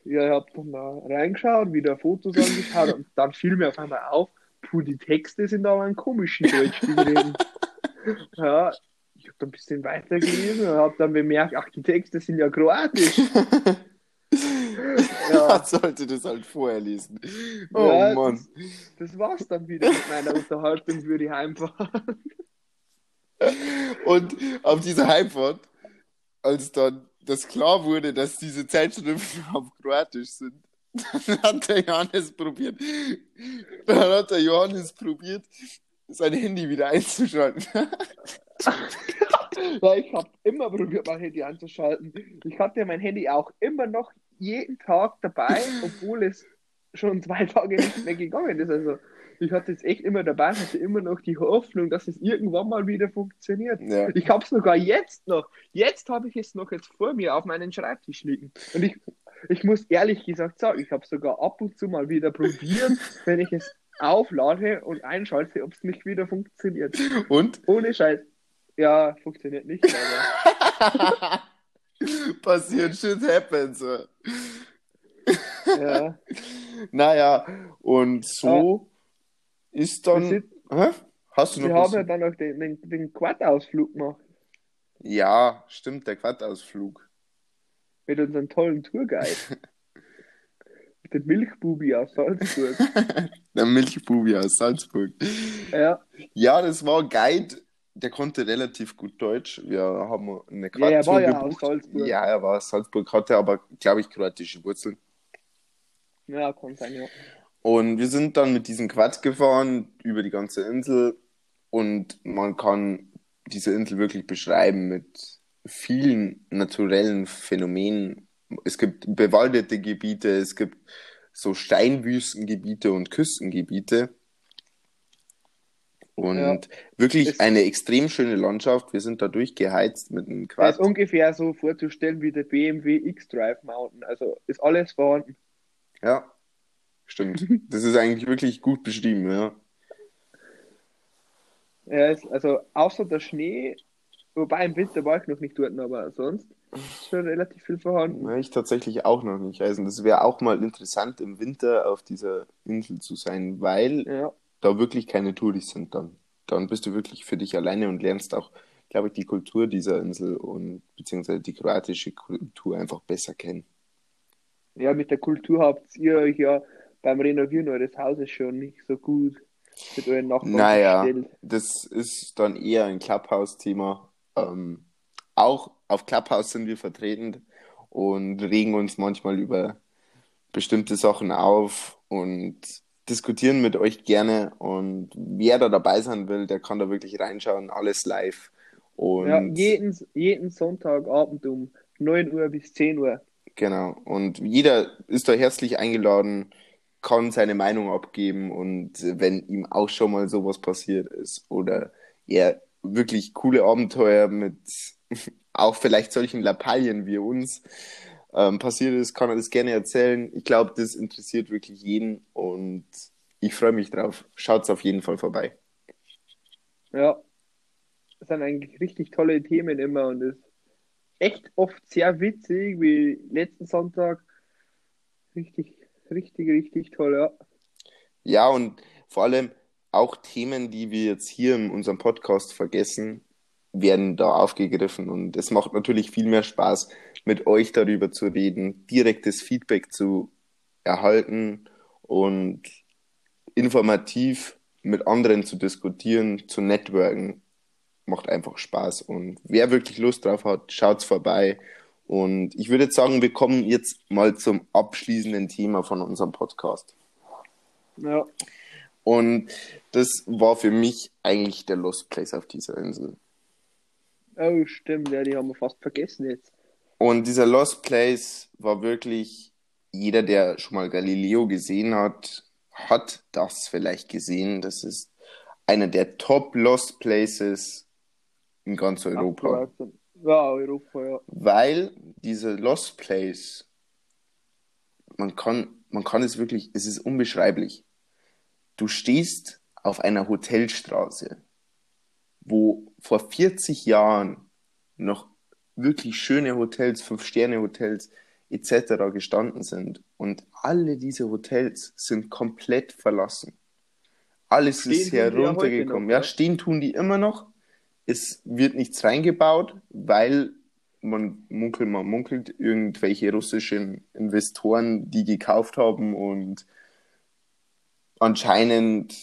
Ja, ich habe dann da reingeschaut, wieder Fotos angeschaut und dann fiel mir auf einmal auf, puh, die Texte sind aber in komischen Deutsch, die reden. Ja, ich habe dann ein bisschen weitergelesen und habe dann bemerkt, ach, die Texte sind ja kroatisch. ja. Man sollte das halt vorher lesen. Oh ja, Mann. Das, das, war's dann wieder mit meiner Unterhaltung, würde ich heimfahren. Und auf dieser Heimfahrt, als dann das klar wurde, dass diese Zeitschriften auf Kroatisch sind, dann hat der Johannes probiert, dann hat der Johannes probiert, sein Handy wieder einzuschalten. ja, ich habe immer probiert, mein Handy einzuschalten. Ich hatte mein Handy auch immer noch jeden Tag dabei, obwohl es schon zwei Tage nicht mehr gegangen ist. Also ich hatte es echt immer dabei, hatte immer noch die Hoffnung, dass es irgendwann mal wieder funktioniert. Ja. Ich habe es sogar jetzt noch. Jetzt habe ich es noch jetzt vor mir auf meinen Schreibtisch liegen. Und ich, ich muss ehrlich gesagt sagen, ich habe sogar ab und zu mal wieder probiert, wenn ich es auflade und einschalte, ob es nicht wieder funktioniert. Und? Ohne Scheiß. Ja, funktioniert nicht. Passiert, shit happens. ja. Naja, und so ja. ist dann. Sind, hä? Hast du noch Wir haben ja dann noch den, den, den Quad-Ausflug gemacht. Ja, stimmt, der Quad-Ausflug. Mit unserem tollen Tourguide. Der Milchbubi aus Salzburg. der Milchbubi aus Salzburg. Ja. Ja, das war ein Guide, der konnte relativ gut Deutsch. Wir haben eine Quad ja, er war ja aus Salzburg. Ja, er war aus Salzburg, hatte aber, glaube ich, kroatische Wurzeln. Ja, kann sein, ja. Und wir sind dann mit diesem Quad gefahren über die ganze Insel und man kann diese Insel wirklich beschreiben mit vielen naturellen Phänomenen, es gibt bewaldete Gebiete, es gibt so Steinwüstengebiete und Küstengebiete. Und ja. wirklich es eine extrem schöne Landschaft. Wir sind da durchgeheizt mit einem Quad. Das ist ungefähr so vorzustellen wie der BMW X-Drive Mountain. Also ist alles vorhanden. Ja, stimmt. das ist eigentlich wirklich gut beschrieben, ja. Ja, also außer der Schnee, wobei im Winter war ich noch nicht dort, aber sonst ist schon relativ viel vorhanden. Ja, ich tatsächlich auch noch nicht. Also das wäre auch mal interessant, im Winter auf dieser Insel zu sein, weil ja. da wirklich keine Touris sind dann. Dann bist du wirklich für dich alleine und lernst auch, glaube ich, die Kultur dieser Insel und beziehungsweise die kroatische Kultur einfach besser kennen. Ja, mit der Kultur habt ihr euch ja beim Renovieren eures Hauses schon nicht so gut mit euren Nachbarn Naja, gestellt. das ist dann eher ein Clubhouse-Thema. Ähm, auch auf Clubhouse sind wir vertreten und regen uns manchmal über bestimmte Sachen auf und diskutieren mit euch gerne. Und wer da dabei sein will, der kann da wirklich reinschauen, alles live. Und ja, jeden, jeden Sonntagabend um 9 Uhr bis 10 Uhr. Genau. Und jeder ist da herzlich eingeladen, kann seine Meinung abgeben und wenn ihm auch schon mal sowas passiert ist oder er wirklich coole Abenteuer mit auch vielleicht solchen Lappalien wie uns ähm, passiert ist, kann er das gerne erzählen. Ich glaube, das interessiert wirklich jeden und ich freue mich drauf. Schaut's auf jeden Fall vorbei. Ja, das sind eigentlich richtig tolle Themen immer und ist echt oft sehr witzig, wie letzten Sonntag. Richtig, richtig, richtig toll, ja. Ja, und vor allem auch Themen, die wir jetzt hier in unserem Podcast vergessen, werden da aufgegriffen. Und es macht natürlich viel mehr Spaß, mit euch darüber zu reden, direktes Feedback zu erhalten und informativ mit anderen zu diskutieren, zu networken. Macht einfach Spaß. Und wer wirklich Lust drauf hat, schaut's vorbei. Und ich würde sagen, wir kommen jetzt mal zum abschließenden Thema von unserem Podcast. Ja. Und das war für mich eigentlich der Lost Place auf dieser Insel. Oh, stimmt, ja, die haben wir fast vergessen jetzt. Und dieser Lost Place war wirklich, jeder, der schon mal Galileo gesehen hat, hat das vielleicht gesehen. Das ist einer der Top Lost Places in ganz Europa. Ja, Europa, ja. Weil dieser Lost Place, man kann, man kann es wirklich, es ist unbeschreiblich. Du stehst auf einer Hotelstraße, wo vor 40 Jahren noch wirklich schöne Hotels, Fünf-Sterne-Hotels etc. gestanden sind. Und alle diese Hotels sind komplett verlassen. Alles stehen ist heruntergekommen. Ja, ja, stehen tun die immer noch. Es wird nichts reingebaut, weil man munkelt, man munkelt, irgendwelche russischen Investoren, die gekauft haben und anscheinend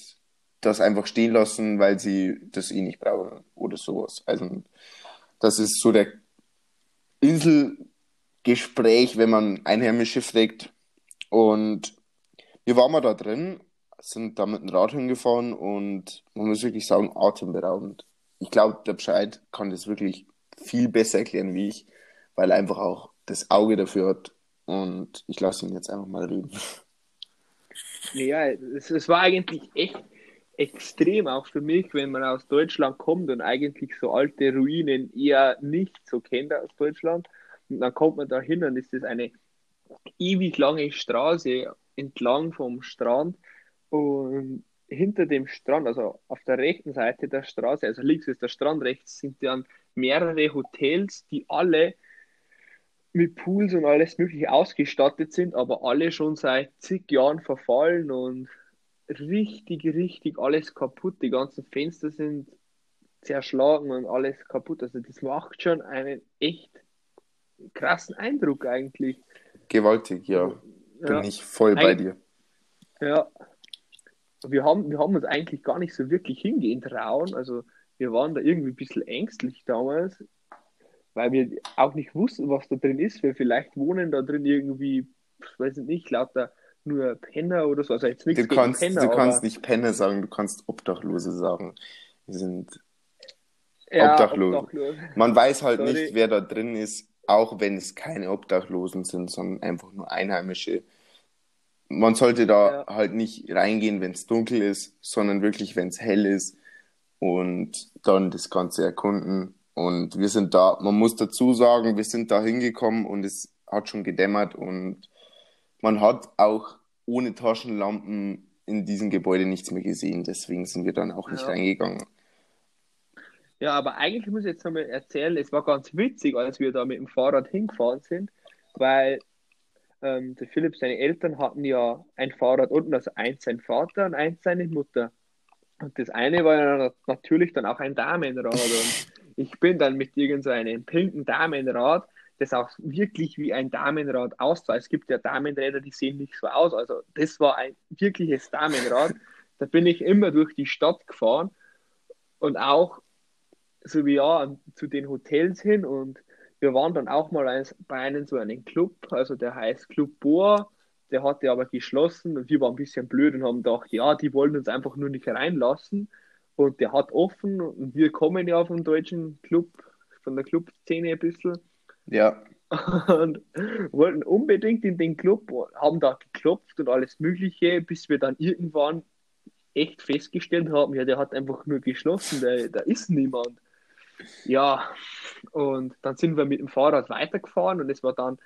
das einfach stehen lassen, weil sie das eh nicht brauchen oder sowas. Also das ist so der Inselgespräch, wenn man Einheimische fragt. Und wir waren mal da drin, sind da mit dem Rad hingefahren und man muss wirklich sagen, atemberaubend. Ich glaube, der Bescheid kann das wirklich viel besser erklären wie ich, weil er einfach auch das Auge dafür hat. Und ich lasse ihn jetzt einfach mal reden. Ja, es, es war eigentlich echt extrem auch für mich, wenn man aus Deutschland kommt und eigentlich so alte Ruinen eher nicht so kennt aus Deutschland. Und dann kommt man da hin und ist das eine ewig lange Straße entlang vom Strand und hinter dem Strand, also auf der rechten Seite der Straße, also links ist der Strand, rechts sind dann mehrere Hotels, die alle mit Pools und alles mögliche ausgestattet sind, aber alle schon seit zig Jahren verfallen und richtig, richtig alles kaputt. Die ganzen Fenster sind zerschlagen und alles kaputt. Also das macht schon einen echt krassen Eindruck eigentlich. Gewaltig, ja. Bin ja. ich voll bei Eig dir. Ja. Wir haben, wir haben uns eigentlich gar nicht so wirklich hingehen trauen. Also wir waren da irgendwie ein bisschen ängstlich damals, weil wir auch nicht wussten, was da drin ist. Wir vielleicht wohnen da drin irgendwie, ich weiß nicht, lauter nur Penner oder so. Also jetzt nichts du kannst, Penner, du kannst nicht Penner sagen, du kannst Obdachlose sagen. Wir sind ja, Obdachlose. Obdachlose. Man weiß halt Sorry. nicht, wer da drin ist, auch wenn es keine Obdachlosen sind, sondern einfach nur Einheimische. Man sollte da ja. halt nicht reingehen, wenn es dunkel ist, sondern wirklich, wenn es hell ist und dann das Ganze erkunden. Und wir sind da, man muss dazu sagen, wir sind da hingekommen und es hat schon gedämmert und man hat auch ohne Taschenlampen in diesem Gebäude nichts mehr gesehen. Deswegen sind wir dann auch nicht ja. reingegangen. Ja, aber eigentlich muss ich jetzt nochmal erzählen, es war ganz witzig, als wir da mit dem Fahrrad hingefahren sind, weil ähm, der Philipp, seine Eltern hatten ja ein Fahrrad unten, also eins sein Vater und eins seine Mutter. Und das eine war ja natürlich dann auch ein Damenrad. Und ich bin dann mit irgendeinem pinken Damenrad das auch wirklich wie ein Damenrad aussah. Es gibt ja Damenräder, die sehen nicht so aus. Also das war ein wirkliches Damenrad. Da bin ich immer durch die Stadt gefahren und auch so wie ja zu den Hotels hin und wir waren dann auch mal bei einem so einem Club, also der heißt Club Boa, der hatte aber geschlossen und wir waren ein bisschen blöd und haben gedacht, ja, die wollen uns einfach nur nicht reinlassen und der hat offen und wir kommen ja vom deutschen Club, von der Clubszene ein bisschen ja. Und wollten unbedingt in den Club, haben da geklopft und alles Mögliche, bis wir dann irgendwann echt festgestellt haben, ja, der hat einfach nur geschlossen, da, da ist niemand. Ja, und dann sind wir mit dem Fahrrad weitergefahren und es war dann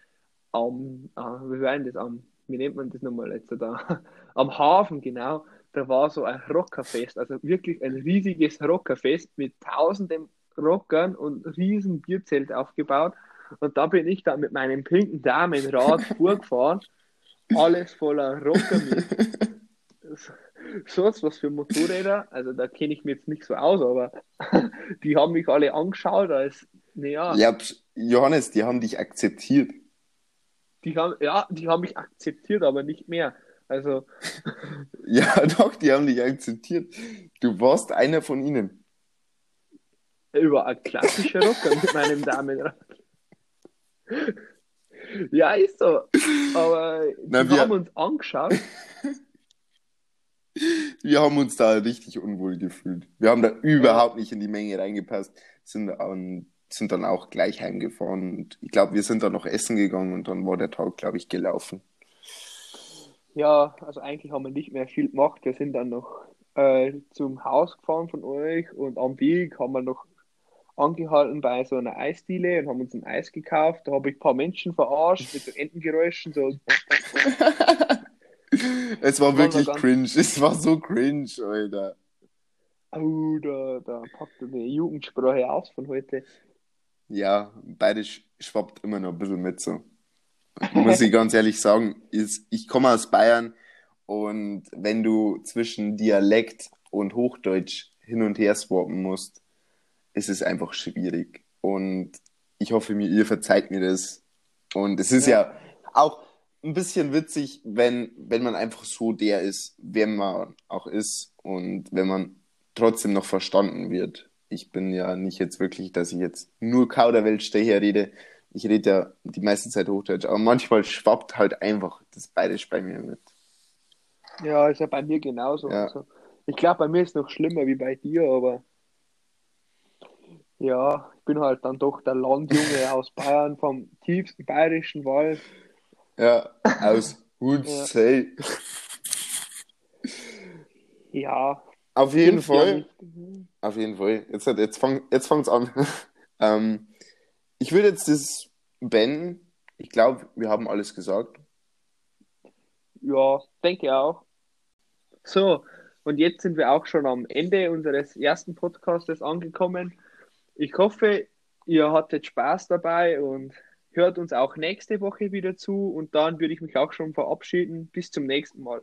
am, äh, wie war das, am, wie nennt man das nochmal jetzt da? Am Hafen, genau, da war so ein Rockerfest, also wirklich ein riesiges Rockerfest mit tausenden Rockern und riesen Bierzelt aufgebaut und da bin ich dann mit meinem pinken Damenrad vorgefahren, alles voller Rocker mit. Sonst was für Motorräder, also da kenne ich mich jetzt nicht so aus, aber die haben mich alle angeschaut als, naja. Ja, Johannes, die haben dich akzeptiert. Die haben, ja, die haben mich akzeptiert, aber nicht mehr. Also. ja, doch, die haben dich akzeptiert. Du warst einer von ihnen. Über ein klassischer Rocker mit meinem Damenrad ja, ist so. Aber Na, wir haben uns angeschaut. wir haben uns da richtig unwohl gefühlt. Wir haben da überhaupt nicht in die Menge reingepasst, sind, an, sind dann auch gleich heimgefahren. Und ich glaube, wir sind dann noch essen gegangen und dann war der Tag, glaube ich, gelaufen. Ja, also eigentlich haben wir nicht mehr viel gemacht. Wir sind dann noch äh, zum Haus gefahren von euch und am Weg haben wir noch angehalten bei so einer Eisdiele und haben uns ein Eis gekauft. Da habe ich ein paar Menschen verarscht mit so Entengeräuschen. So. es war wirklich cringe. Es war so cringe, Alter. Oh, da, da packt die Jugendsprache aus von heute. Ja, beides schwappt immer noch ein bisschen mit so. Muss ich ganz ehrlich sagen, ist, ich komme aus Bayern und wenn du zwischen Dialekt und Hochdeutsch hin und her swappen musst, ist es einfach schwierig. Und ich hoffe mir, ihr verzeiht mir das. Und es ist ja, ja auch ein bisschen witzig, wenn, wenn man einfach so der ist, wer man auch ist und wenn man trotzdem noch verstanden wird. Ich bin ja nicht jetzt wirklich, dass ich jetzt nur Kauderwelsch daher rede. Ich rede ja die meiste Zeit Hochdeutsch, aber manchmal schwappt halt einfach das Bayerisch bei mir mit. Ja, ist ja bei mir genauso. Ja. Also, ich glaube, bei mir ist es noch schlimmer wie bei dir, aber ja, ich bin halt dann doch der Landjunge aus Bayern vom tiefsten bayerischen Wald. Ja, aus Hutzell. Ja. ja. Auf jeden Fall. Auf jeden Fall. Jetzt, jetzt, fang, jetzt fangt's an. ähm, ich würde jetzt das Ben, ich glaube, wir haben alles gesagt. Ja, denke auch. So, und jetzt sind wir auch schon am Ende unseres ersten Podcastes angekommen. Ich hoffe, ihr hattet Spaß dabei und hört uns auch nächste Woche wieder zu. Und dann würde ich mich auch schon verabschieden. Bis zum nächsten Mal.